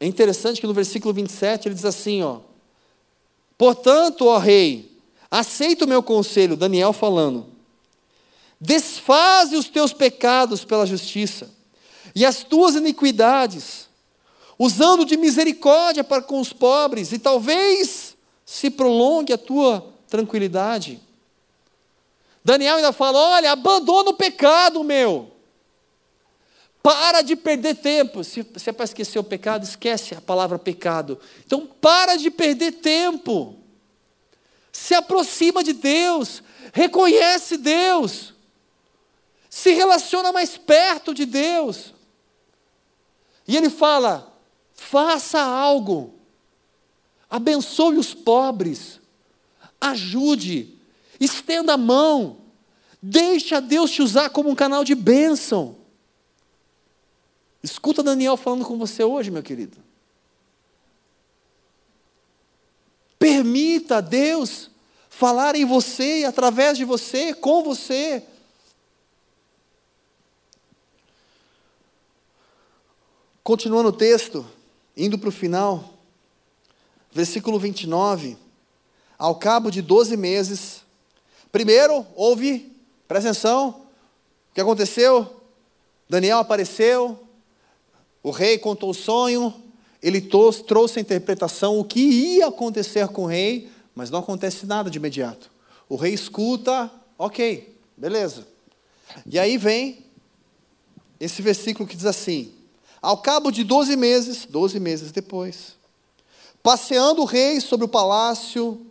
é interessante que no versículo 27 ele diz assim: ó, Portanto, ó rei, aceita o meu conselho, Daniel falando, Desfaze os teus pecados pela justiça e as tuas iniquidades, usando de misericórdia para com os pobres, e talvez se prolongue a tua tranquilidade. Daniel ainda fala: olha, abandona o pecado, meu. Para de perder tempo. Se, se é para esquecer o pecado, esquece a palavra pecado. Então, para de perder tempo. Se aproxima de Deus. Reconhece Deus. se relaciona mais perto de Deus. E ele fala: faça algo, abençoe os pobres, ajude, estenda a mão, deixa Deus te usar como um canal de bênção. Escuta Daniel falando com você hoje, meu querido. Permita Deus falar em você através de você, com você. Continuando o texto, indo para o final, versículo 29. Ao cabo de 12 meses, primeiro houve, presta atenção, o que aconteceu? Daniel apareceu, o rei contou o sonho, ele trouxe a interpretação, o que ia acontecer com o rei, mas não acontece nada de imediato. O rei escuta, ok, beleza. E aí vem esse versículo que diz assim: ao cabo de 12 meses, 12 meses depois, passeando o rei sobre o palácio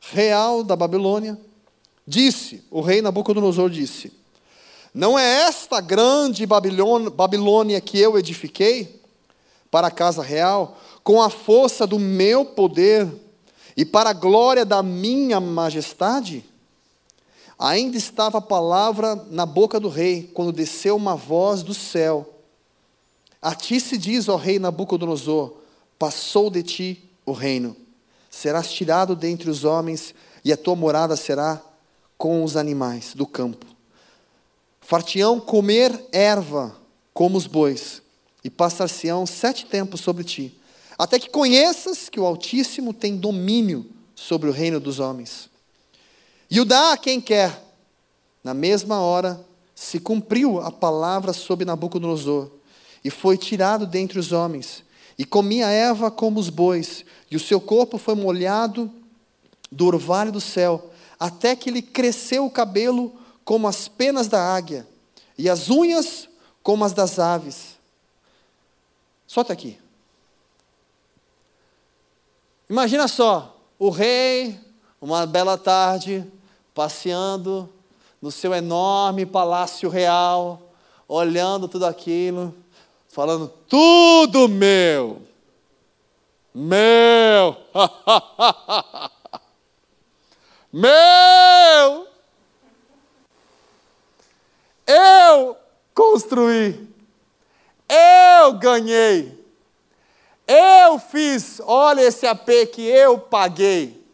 real da Babilônia, disse, o rei Nabucodonosor disse: Não é esta grande Babilônia que eu edifiquei para a casa real, com a força do meu poder e para a glória da minha majestade? Ainda estava a palavra na boca do rei, quando desceu uma voz do céu a ti se diz, ó rei Nabucodonosor: passou de ti o reino. Serás tirado dentre os homens, e a tua morada será com os animais do campo. Fartião comer erva como os bois, e passar-se-ão sete tempos sobre ti, até que conheças que o Altíssimo tem domínio sobre o reino dos homens. E o dá a quem quer. Na mesma hora se cumpriu a palavra sobre Nabucodonosor e foi tirado dentre os homens, e comia Eva como os bois, e o seu corpo foi molhado do orvalho do céu, até que lhe cresceu o cabelo como as penas da águia, e as unhas como as das aves. Solta aqui. Imagina só, o rei, uma bela tarde, passeando no seu enorme palácio real, olhando tudo aquilo, falando tudo meu. Meu. meu. Eu construí. Eu ganhei. Eu fiz, olha esse AP que eu paguei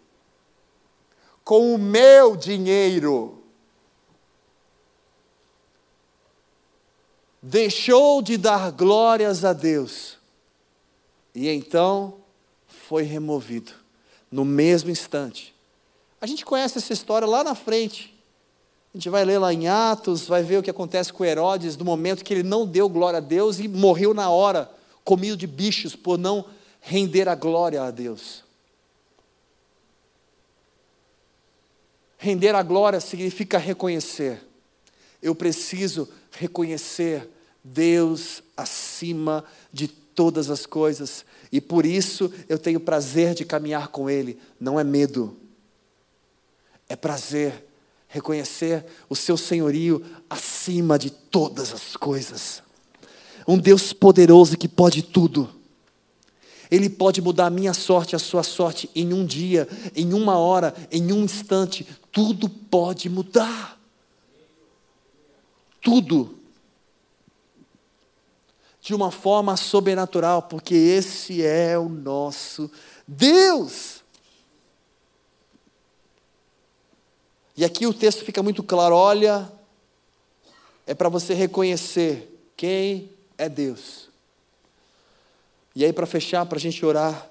com o meu dinheiro. deixou de dar glórias a Deus e então foi removido no mesmo instante. A gente conhece essa história lá na frente. A gente vai ler lá em Atos, vai ver o que acontece com Herodes no momento que ele não deu glória a Deus e morreu na hora, comido de bichos por não render a glória a Deus. Render a glória significa reconhecer. Eu preciso reconhecer Deus acima de todas as coisas, e por isso eu tenho prazer de caminhar com Ele, não é medo, é prazer reconhecer o seu senhorio acima de todas as coisas. Um Deus poderoso que pode tudo. Ele pode mudar a minha sorte, a sua sorte em um dia, em uma hora, em um instante. Tudo pode mudar. Tudo de uma forma sobrenatural, porque esse é o nosso Deus. E aqui o texto fica muito claro: olha, é para você reconhecer quem é Deus. E aí, para fechar, para a gente orar,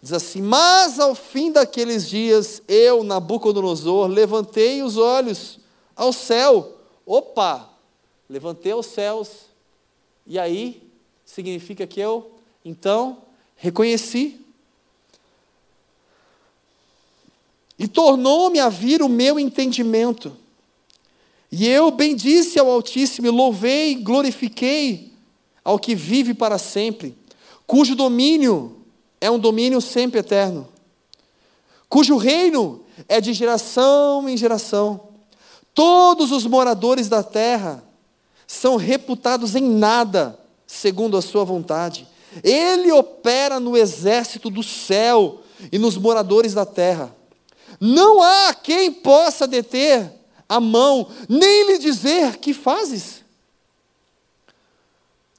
diz assim: Mas ao fim daqueles dias, eu, Nabucodonosor, levantei os olhos ao céu. Opa! Levantei os céus e aí, significa que eu, então, reconheci. E tornou-me a vir o meu entendimento. E eu bendisse ao Altíssimo, louvei, glorifiquei ao que vive para sempre, cujo domínio é um domínio sempre eterno, cujo reino é de geração em geração. Todos os moradores da terra são reputados em nada, segundo a sua vontade. Ele opera no exército do céu e nos moradores da terra. Não há quem possa deter a mão, nem lhe dizer que fazes.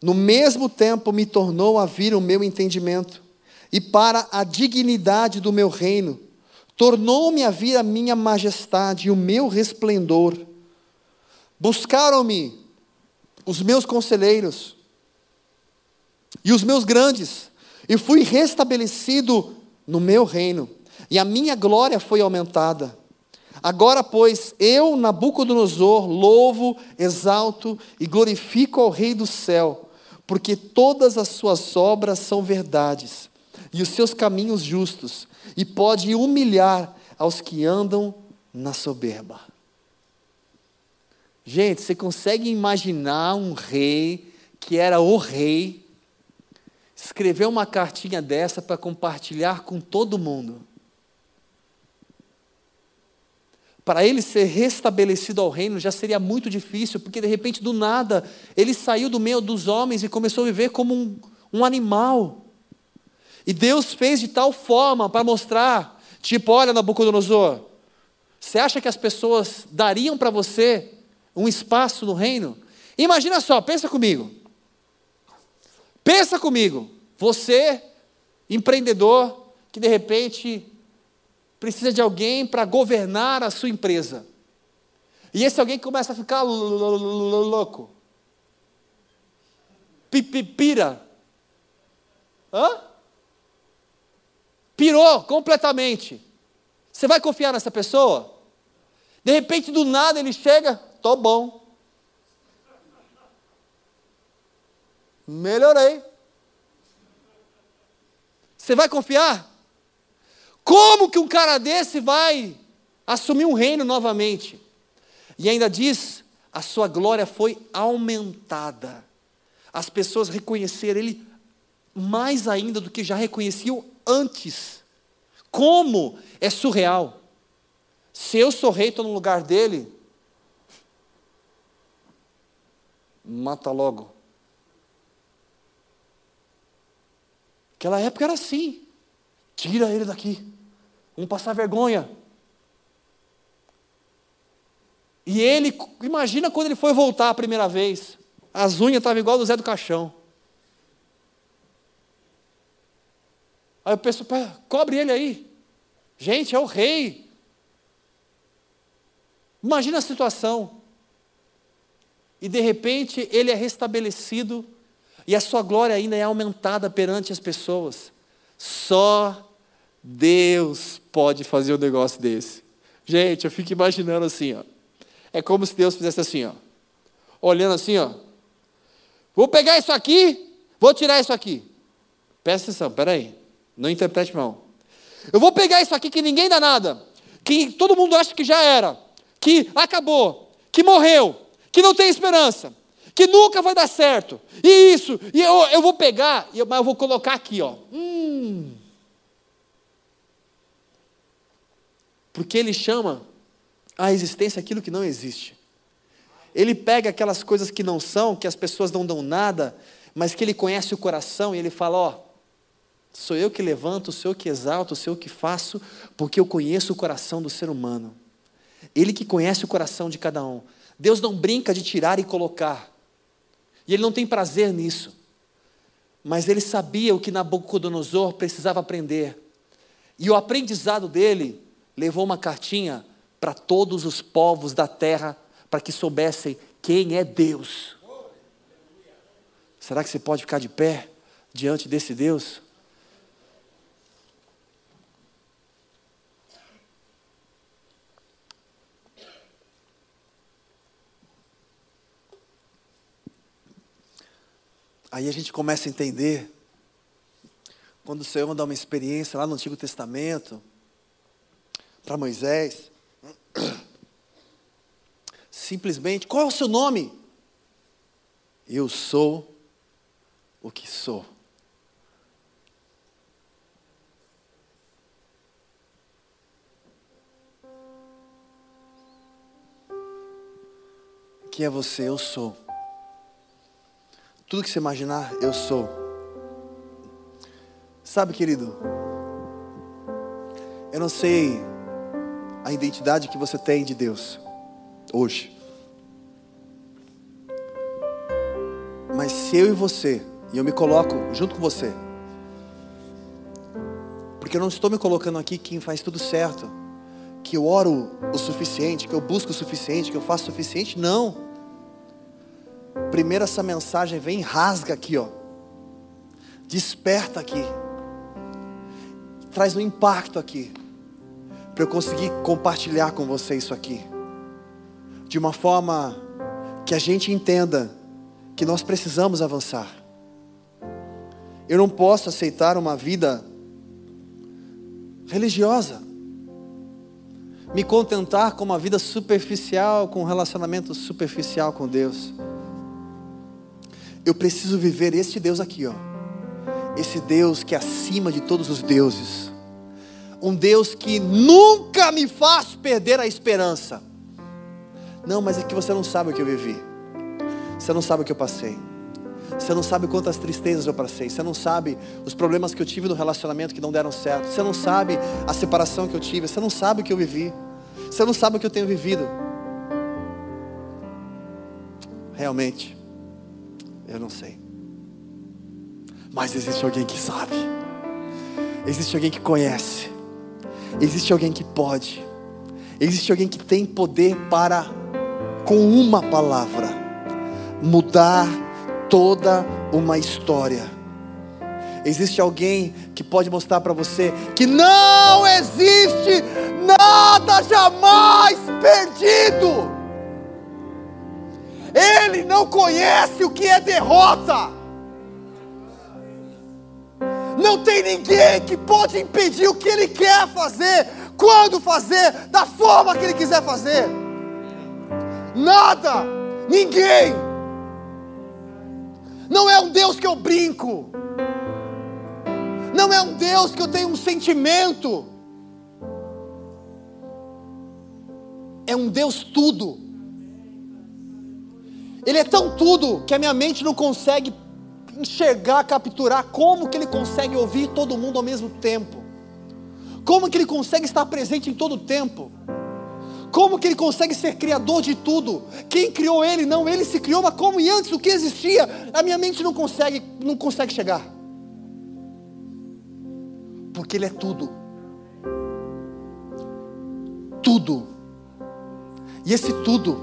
No mesmo tempo me tornou a vir o meu entendimento, e para a dignidade do meu reino, tornou-me a vir a minha majestade e o meu resplendor. Buscaram-me os meus conselheiros e os meus grandes, e fui restabelecido no meu reino, e a minha glória foi aumentada. Agora, pois, eu, Nabucodonosor, louvo, exalto e glorifico ao Rei do céu, porque todas as suas obras são verdades, e os seus caminhos justos, e pode humilhar aos que andam na soberba. Gente, você consegue imaginar um rei que era o rei, escrever uma cartinha dessa para compartilhar com todo mundo? Para ele ser restabelecido ao reino já seria muito difícil, porque de repente, do nada, ele saiu do meio dos homens e começou a viver como um, um animal. E Deus fez de tal forma para mostrar, tipo, olha, Nabucodonosor, você acha que as pessoas dariam para você um espaço no reino? Imagina só, pensa comigo. Pensa comigo, você, empreendedor, que de repente precisa de alguém para governar a sua empresa. E esse alguém começa a ficar louco. Pipira. Hã? Pirou completamente. Você vai confiar nessa pessoa? De repente, do nada, ele chega, tô bom. Melhorei. Você vai confiar? Como que um cara desse vai assumir um reino novamente? E ainda diz: a sua glória foi aumentada. As pessoas reconheceram ele mais ainda do que já reconheciam antes. Como é surreal. Se eu sou rei, estou no lugar dele, mata logo. Aquela época era assim. Tira ele daqui. Vamos passar vergonha. E ele, imagina quando ele foi voltar a primeira vez. As unhas estavam igual do Zé do Caixão. Aí eu penso, cobre ele aí. Gente, é o rei. Imagina a situação. E de repente ele é restabelecido e a sua glória ainda é aumentada perante as pessoas. Só Deus pode fazer um negócio desse. Gente, eu fico imaginando assim, ó. É como se Deus fizesse assim, ó. Olhando assim, ó. Vou pegar isso aqui, vou tirar isso aqui. Presta atenção, peraí. Não interprete mal. Eu vou pegar isso aqui que ninguém dá nada, que todo mundo acha que já era, que acabou, que morreu, que não tem esperança, que nunca vai dar certo. E isso, e eu, eu vou pegar, mas eu vou colocar aqui, ó. Hum. Porque ele chama a existência aquilo que não existe. Ele pega aquelas coisas que não são, que as pessoas não dão nada, mas que ele conhece o coração e ele fala: Ó, sou eu que levanto, sou eu que exalto, sou eu que faço, porque eu conheço o coração do ser humano. Ele que conhece o coração de cada um. Deus não brinca de tirar e colocar. E ele não tem prazer nisso. Mas ele sabia o que Nabucodonosor precisava aprender. E o aprendizado dele levou uma cartinha para todos os povos da terra, para que soubessem quem é Deus. Será que você pode ficar de pé diante desse Deus? Aí a gente começa a entender, quando o Senhor dá uma experiência lá no Antigo Testamento, para Moisés, simplesmente, qual é o seu nome? Eu sou o que sou. Quem é você? Eu sou. Tudo que você imaginar, eu sou. Sabe, querido, eu não sei a identidade que você tem de Deus hoje. Mas se eu e você, e eu me coloco junto com você, porque eu não estou me colocando aqui quem faz tudo certo, que eu oro o suficiente, que eu busco o suficiente, que eu faço o suficiente, não. Primeiro essa mensagem vem, rasga aqui, ó. Desperta aqui. Traz um impacto aqui. Para eu conseguir compartilhar com você isso aqui. De uma forma que a gente entenda que nós precisamos avançar. Eu não posso aceitar uma vida religiosa. Me contentar com uma vida superficial, com um relacionamento superficial com Deus. Eu preciso viver este Deus aqui, ó. Esse Deus que é acima de todos os deuses. Um Deus que nunca me faz perder a esperança. Não, mas é que você não sabe o que eu vivi. Você não sabe o que eu passei. Você não sabe quantas tristezas eu passei. Você não sabe os problemas que eu tive no relacionamento que não deram certo. Você não sabe a separação que eu tive. Você não sabe o que eu vivi. Você não sabe o que eu tenho vivido. Realmente, eu não sei. Mas existe alguém que sabe. Existe alguém que conhece. Existe alguém que pode. Existe alguém que tem poder para, com uma palavra, mudar toda uma história. Existe alguém que pode mostrar para você que não existe nada jamais perdido. Ele não conhece o que é derrota. Não tem ninguém que pode impedir o que ele quer fazer, quando fazer, da forma que ele quiser fazer. Nada, ninguém. Não é um Deus que eu brinco. Não é um Deus que eu tenho um sentimento. É um Deus tudo. Ele é tão tudo que a minha mente não consegue enxergar, capturar como que ele consegue ouvir todo mundo ao mesmo tempo. Como que ele consegue estar presente em todo o tempo? Como que ele consegue ser criador de tudo? Quem criou ele? Não, ele se criou, mas como e antes o que existia? A minha mente não consegue, não consegue chegar. Porque ele é tudo. Tudo. E esse tudo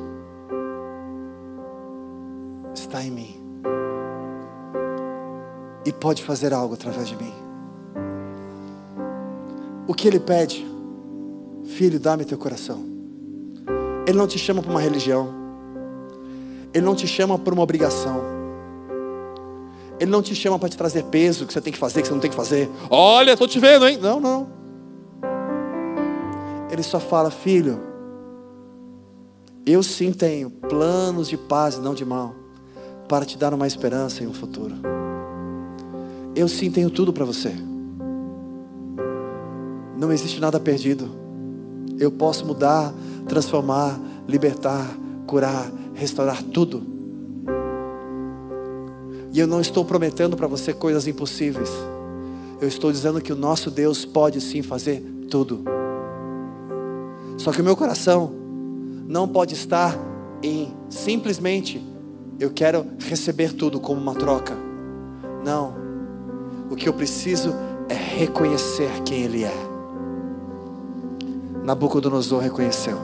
está em mim. E pode fazer algo através de mim. O que ele pede? Filho, dá-me teu coração. Ele não te chama para uma religião. Ele não te chama por uma obrigação. Ele não te chama para te trazer peso que você tem que fazer, que você não tem que fazer. Olha, estou te vendo, hein? Não, não. Ele só fala, filho, eu sim tenho planos de paz e não de mal, para te dar uma esperança e um futuro. Eu sim tenho tudo para você. Não existe nada perdido. Eu posso mudar transformar, libertar, curar, restaurar tudo. E eu não estou prometendo para você coisas impossíveis. Eu estou dizendo que o nosso Deus pode sim fazer tudo. Só que o meu coração não pode estar em simplesmente eu quero receber tudo como uma troca. Não. O que eu preciso é reconhecer quem Ele é. Nabucodonosor reconheceu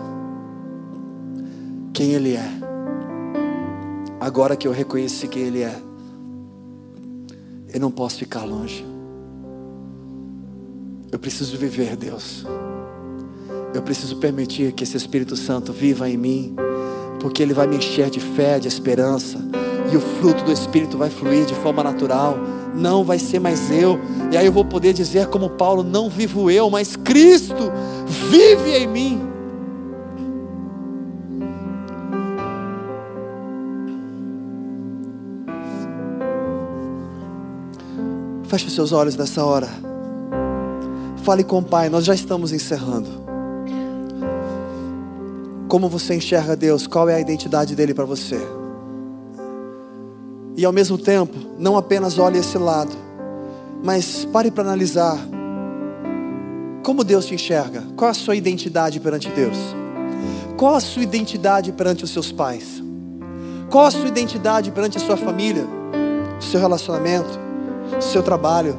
quem Ele é. Agora que eu reconheci quem Ele é, eu não posso ficar longe. Eu preciso viver, Deus. Eu preciso permitir que esse Espírito Santo viva em mim, porque Ele vai me encher de fé, de esperança, e o fruto do Espírito vai fluir de forma natural. Não vai ser mais eu, e aí eu vou poder dizer, como Paulo: Não vivo eu, mas Cristo vive em mim. Feche seus olhos nessa hora. Fale com o Pai, nós já estamos encerrando. Como você enxerga Deus? Qual é a identidade dele para você? E ao mesmo tempo, não apenas olhe esse lado, mas pare para analisar como Deus te enxerga. Qual a sua identidade perante Deus? Qual a sua identidade perante os seus pais? Qual a sua identidade perante a sua família? Seu relacionamento, seu trabalho,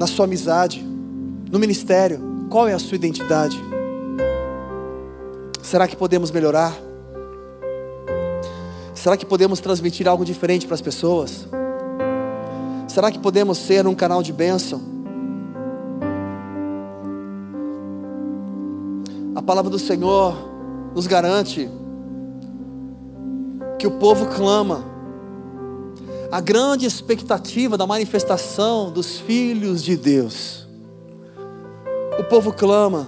na sua amizade, no ministério? Qual é a sua identidade? Será que podemos melhorar? Será que podemos transmitir algo diferente para as pessoas? Será que podemos ser um canal de bênção? A palavra do Senhor nos garante que o povo clama, a grande expectativa da manifestação dos filhos de Deus. O povo clama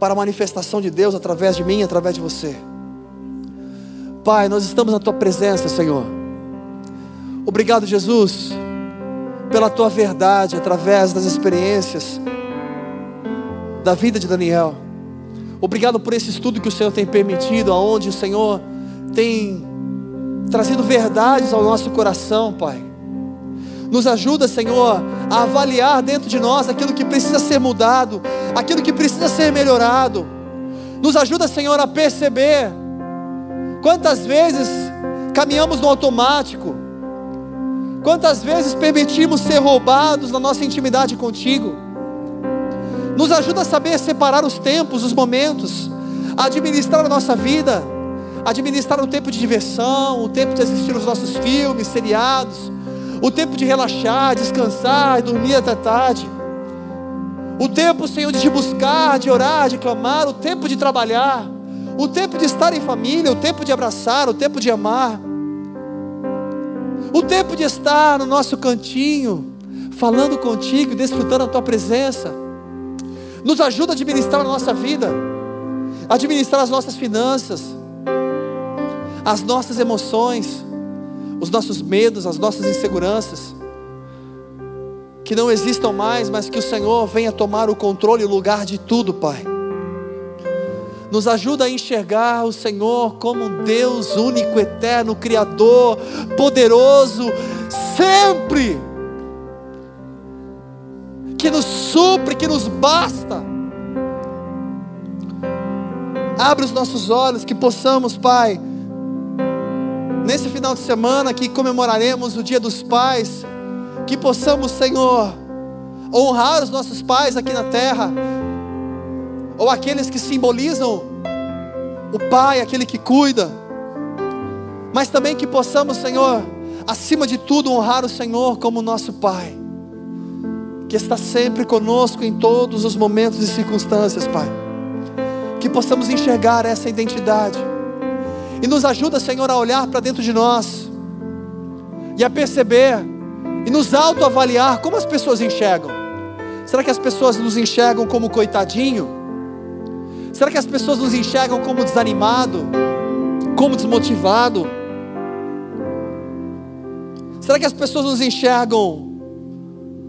para a manifestação de Deus através de mim, através de você. Pai, nós estamos na tua presença, Senhor. Obrigado, Jesus, pela tua verdade através das experiências da vida de Daniel. Obrigado por esse estudo que o Senhor tem permitido, aonde o Senhor tem trazido verdades ao nosso coração, Pai. Nos ajuda, Senhor, a avaliar dentro de nós aquilo que precisa ser mudado, aquilo que precisa ser melhorado. Nos ajuda, Senhor, a perceber quantas vezes caminhamos no automático, quantas vezes permitimos ser roubados na nossa intimidade contigo. Nos ajuda a saber separar os tempos, os momentos, administrar a nossa vida, administrar o tempo de diversão, o tempo de assistir os nossos filmes, seriados, o tempo de relaxar, descansar, dormir até tarde. O tempo, Senhor, de te buscar, de orar, de clamar, o tempo de trabalhar, o tempo de estar em família, o tempo de abraçar, o tempo de amar, o tempo de estar no nosso cantinho, falando contigo, desfrutando a tua presença. Nos ajuda a administrar a nossa vida, administrar as nossas finanças, as nossas emoções, os nossos medos, as nossas inseguranças. Que não existam mais, mas que o Senhor venha tomar o controle e o lugar de tudo, Pai. Nos ajuda a enxergar o Senhor como um Deus único, eterno, Criador, poderoso, sempre que nos supre, que nos basta. Abre os nossos olhos, que possamos, Pai, nesse final de semana que comemoraremos o Dia dos Pais, que possamos, Senhor, honrar os nossos pais aqui na terra, ou aqueles que simbolizam o Pai, aquele que cuida, mas também que possamos, Senhor, acima de tudo, honrar o Senhor como nosso Pai que está sempre conosco em todos os momentos e circunstâncias, Pai. Que possamos enxergar essa identidade. E nos ajuda, Senhor, a olhar para dentro de nós e a perceber e nos autoavaliar como as pessoas enxergam. Será que as pessoas nos enxergam como coitadinho? Será que as pessoas nos enxergam como desanimado, como desmotivado? Será que as pessoas nos enxergam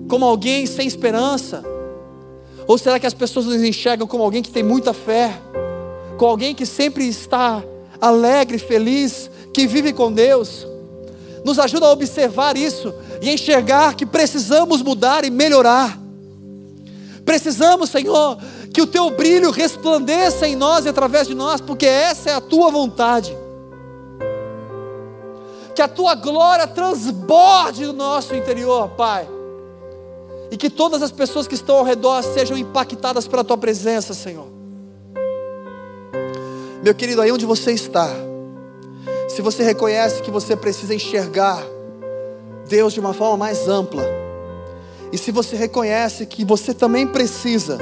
como alguém sem esperança? Ou será que as pessoas nos enxergam como alguém que tem muita fé? Com alguém que sempre está alegre, feliz, que vive com Deus? Nos ajuda a observar isso e enxergar que precisamos mudar e melhorar. Precisamos, Senhor, que o teu brilho resplandeça em nós e através de nós, porque essa é a tua vontade. Que a tua glória transborde no nosso interior, Pai e que todas as pessoas que estão ao redor sejam impactadas pela tua presença, Senhor. Meu querido, aí onde você está, se você reconhece que você precisa enxergar Deus de uma forma mais ampla, e se você reconhece que você também precisa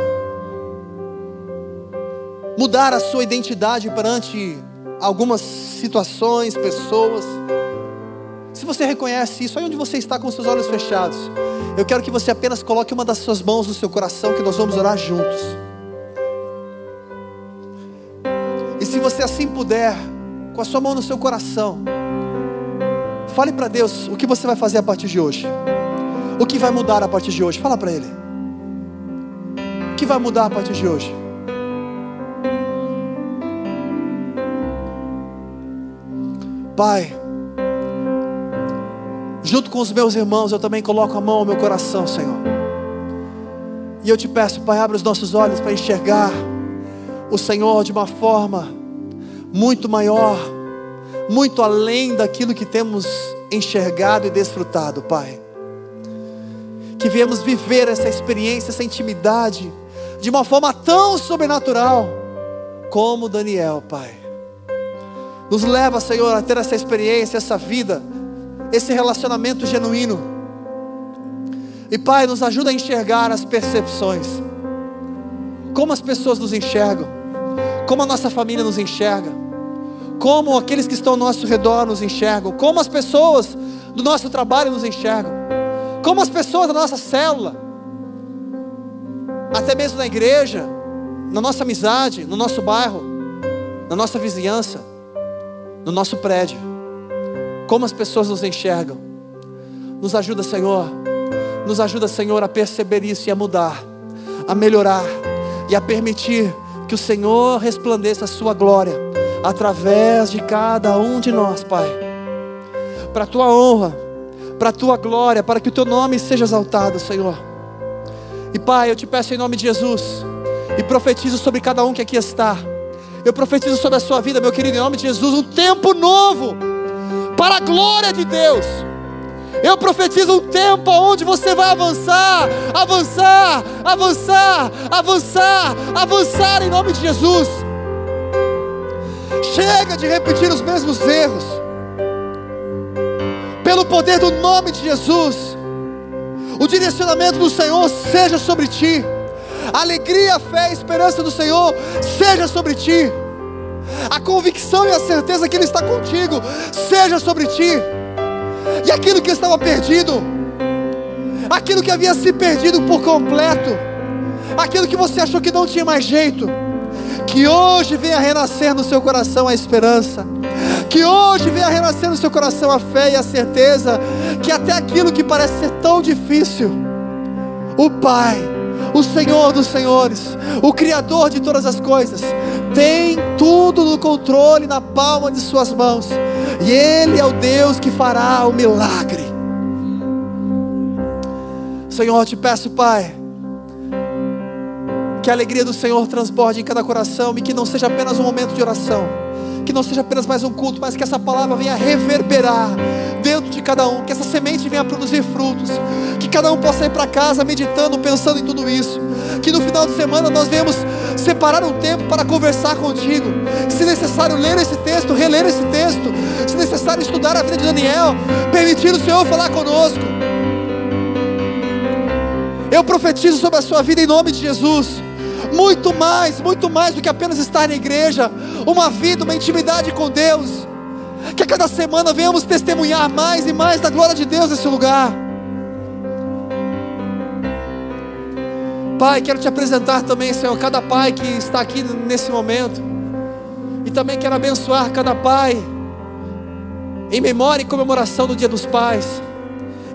mudar a sua identidade perante algumas situações, pessoas, se você reconhece isso, aí onde você está com seus olhos fechados, eu quero que você apenas coloque uma das suas mãos no seu coração, que nós vamos orar juntos. E se você assim puder, com a sua mão no seu coração, fale para Deus o que você vai fazer a partir de hoje. O que vai mudar a partir de hoje? Fala para Ele. O que vai mudar a partir de hoje? Pai, junto com os meus irmãos, eu também coloco a mão ao meu coração, Senhor. E eu te peço, Pai, abre os nossos olhos para enxergar o Senhor de uma forma muito maior, muito além daquilo que temos enxergado e desfrutado, Pai. Que viemos viver essa experiência, essa intimidade, de uma forma tão sobrenatural como Daniel, Pai. Nos leva, Senhor, a ter essa experiência, essa vida, esse relacionamento genuíno. E, Pai, nos ajuda a enxergar as percepções, como as pessoas nos enxergam, como a nossa família nos enxerga, como aqueles que estão ao nosso redor nos enxergam, como as pessoas do nosso trabalho nos enxergam, como as pessoas da nossa célula, até mesmo na igreja, na nossa amizade, no nosso bairro, na nossa vizinhança, no nosso prédio, como as pessoas nos enxergam. Nos ajuda, Senhor, nos ajuda, Senhor, a perceber isso e a mudar, a melhorar e a permitir que o Senhor resplandeça a Sua glória através de cada um de nós, Pai, para a Tua honra, para a Tua glória, para que o Teu nome seja exaltado, Senhor. E Pai, eu te peço em nome de Jesus, e profetizo sobre cada um que aqui está. Eu profetizo sobre a sua vida, meu querido, em nome de Jesus, um tempo novo, para a glória de Deus. Eu profetizo um tempo onde você vai avançar, avançar, avançar, avançar, avançar em nome de Jesus. Chega de repetir os mesmos erros. Pelo poder do nome de Jesus, o direcionamento do Senhor seja sobre ti. Alegria, a fé, a esperança do Senhor seja sobre ti. A convicção e a certeza que Ele está contigo seja sobre ti. E aquilo que estava perdido, aquilo que havia se perdido por completo, aquilo que você achou que não tinha mais jeito, que hoje venha renascer no seu coração a esperança, que hoje venha renascer no seu coração a fé e a certeza, que até aquilo que parece ser tão difícil, o Pai, o Senhor dos Senhores, o Criador de todas as coisas, tem tudo no controle, na palma de Suas mãos, e Ele é o Deus que fará o milagre. Senhor, eu te peço, Pai, que a alegria do Senhor transborde em cada coração e que não seja apenas um momento de oração, que não seja apenas mais um culto, mas que essa palavra venha reverberar dentro de cada um, que essa semente venha produzir frutos, que cada um possa ir para casa meditando, pensando em tudo isso, que no final de semana nós venhamos separar um tempo para conversar contigo, se necessário ler esse texto, reler esse texto, se necessário estudar a vida de Daniel, permitir o Senhor falar conosco. Eu profetizo sobre a sua vida em nome de Jesus muito mais, muito mais do que apenas estar na igreja, uma vida, uma intimidade com Deus. Que a cada semana venhamos testemunhar mais e mais da glória de Deus nesse lugar. Pai, quero te apresentar também, Senhor, cada pai que está aqui nesse momento. E também quero abençoar cada pai em memória e comemoração do Dia dos Pais.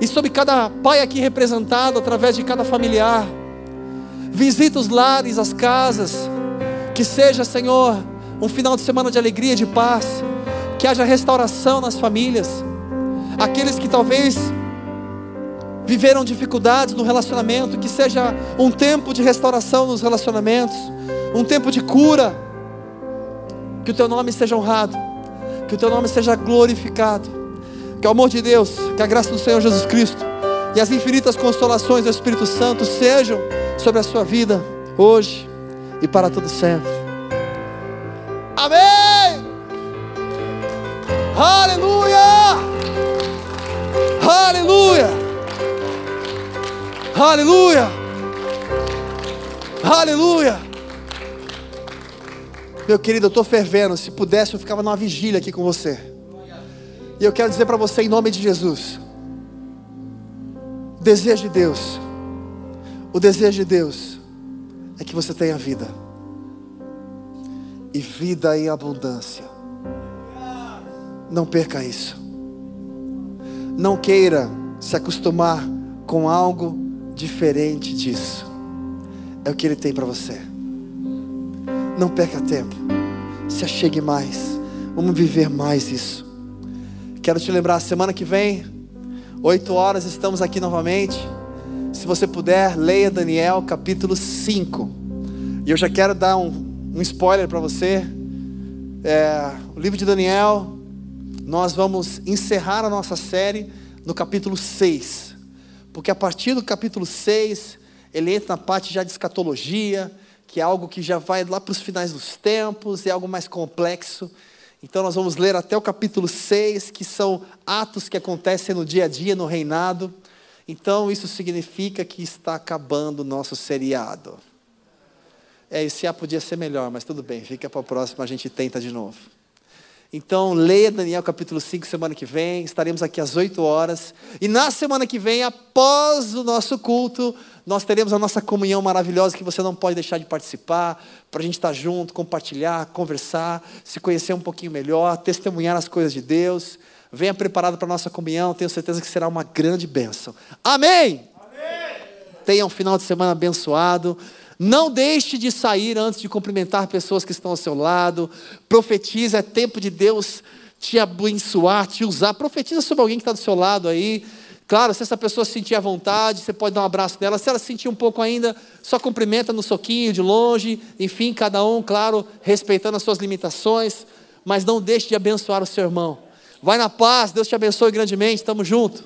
E sobre cada pai aqui representado através de cada familiar. Visita os lares, as casas. Que seja, Senhor, um final de semana de alegria, de paz. Que haja restauração nas famílias. Aqueles que talvez viveram dificuldades no relacionamento, que seja um tempo de restauração nos relacionamentos, um tempo de cura. Que o teu nome seja honrado, que o teu nome seja glorificado. Que o amor de Deus, que a graça do Senhor Jesus Cristo e as infinitas consolações do Espírito Santo sejam sobre a sua vida hoje e para todo sempre. Amém! Aleluia! Aleluia! Aleluia! Aleluia! Meu querido, eu estou fervendo. Se pudesse, eu ficava numa vigília aqui com você. E eu quero dizer para você, em nome de Jesus, desejo de Deus, o desejo de Deus é que você tenha vida, e vida em abundância. Não perca isso. Não queira se acostumar com algo diferente disso. É o que Ele tem para você. Não perca tempo. Se achegue mais. Vamos viver mais isso. quero te lembrar, semana que vem, 8 horas, estamos aqui novamente. Se você puder, leia Daniel capítulo 5. E eu já quero dar um, um spoiler para você. É, o livro de Daniel, nós vamos encerrar a nossa série no capítulo 6. Porque a partir do capítulo 6, ele entra na parte já de escatologia, que é algo que já vai lá para os finais dos tempos, é algo mais complexo. Então nós vamos ler até o capítulo 6, que são atos que acontecem no dia a dia, no reinado. Então isso significa que está acabando o nosso seriado. É, esse A podia ser melhor, mas tudo bem, fica para o próximo, a gente tenta de novo. Então, leia Daniel capítulo 5 semana que vem, estaremos aqui às 8 horas. E na semana que vem, após o nosso culto, nós teremos a nossa comunhão maravilhosa que você não pode deixar de participar, para a gente estar junto, compartilhar, conversar, se conhecer um pouquinho melhor, testemunhar as coisas de Deus. Venha preparado para a nossa comunhão, tenho certeza que será uma grande bênção. Amém! Amém! Tenha um final de semana abençoado. Não deixe de sair antes de cumprimentar pessoas que estão ao seu lado. Profetize, é tempo de Deus te abençoar, te usar. Profetiza sobre alguém que está do seu lado aí. Claro, se essa pessoa se sentir à vontade, você pode dar um abraço nela. Se ela sentir um pouco ainda, só cumprimenta no soquinho, de longe. Enfim, cada um, claro, respeitando as suas limitações. Mas não deixe de abençoar o seu irmão. Vai na paz, Deus te abençoe grandemente. Estamos juntos.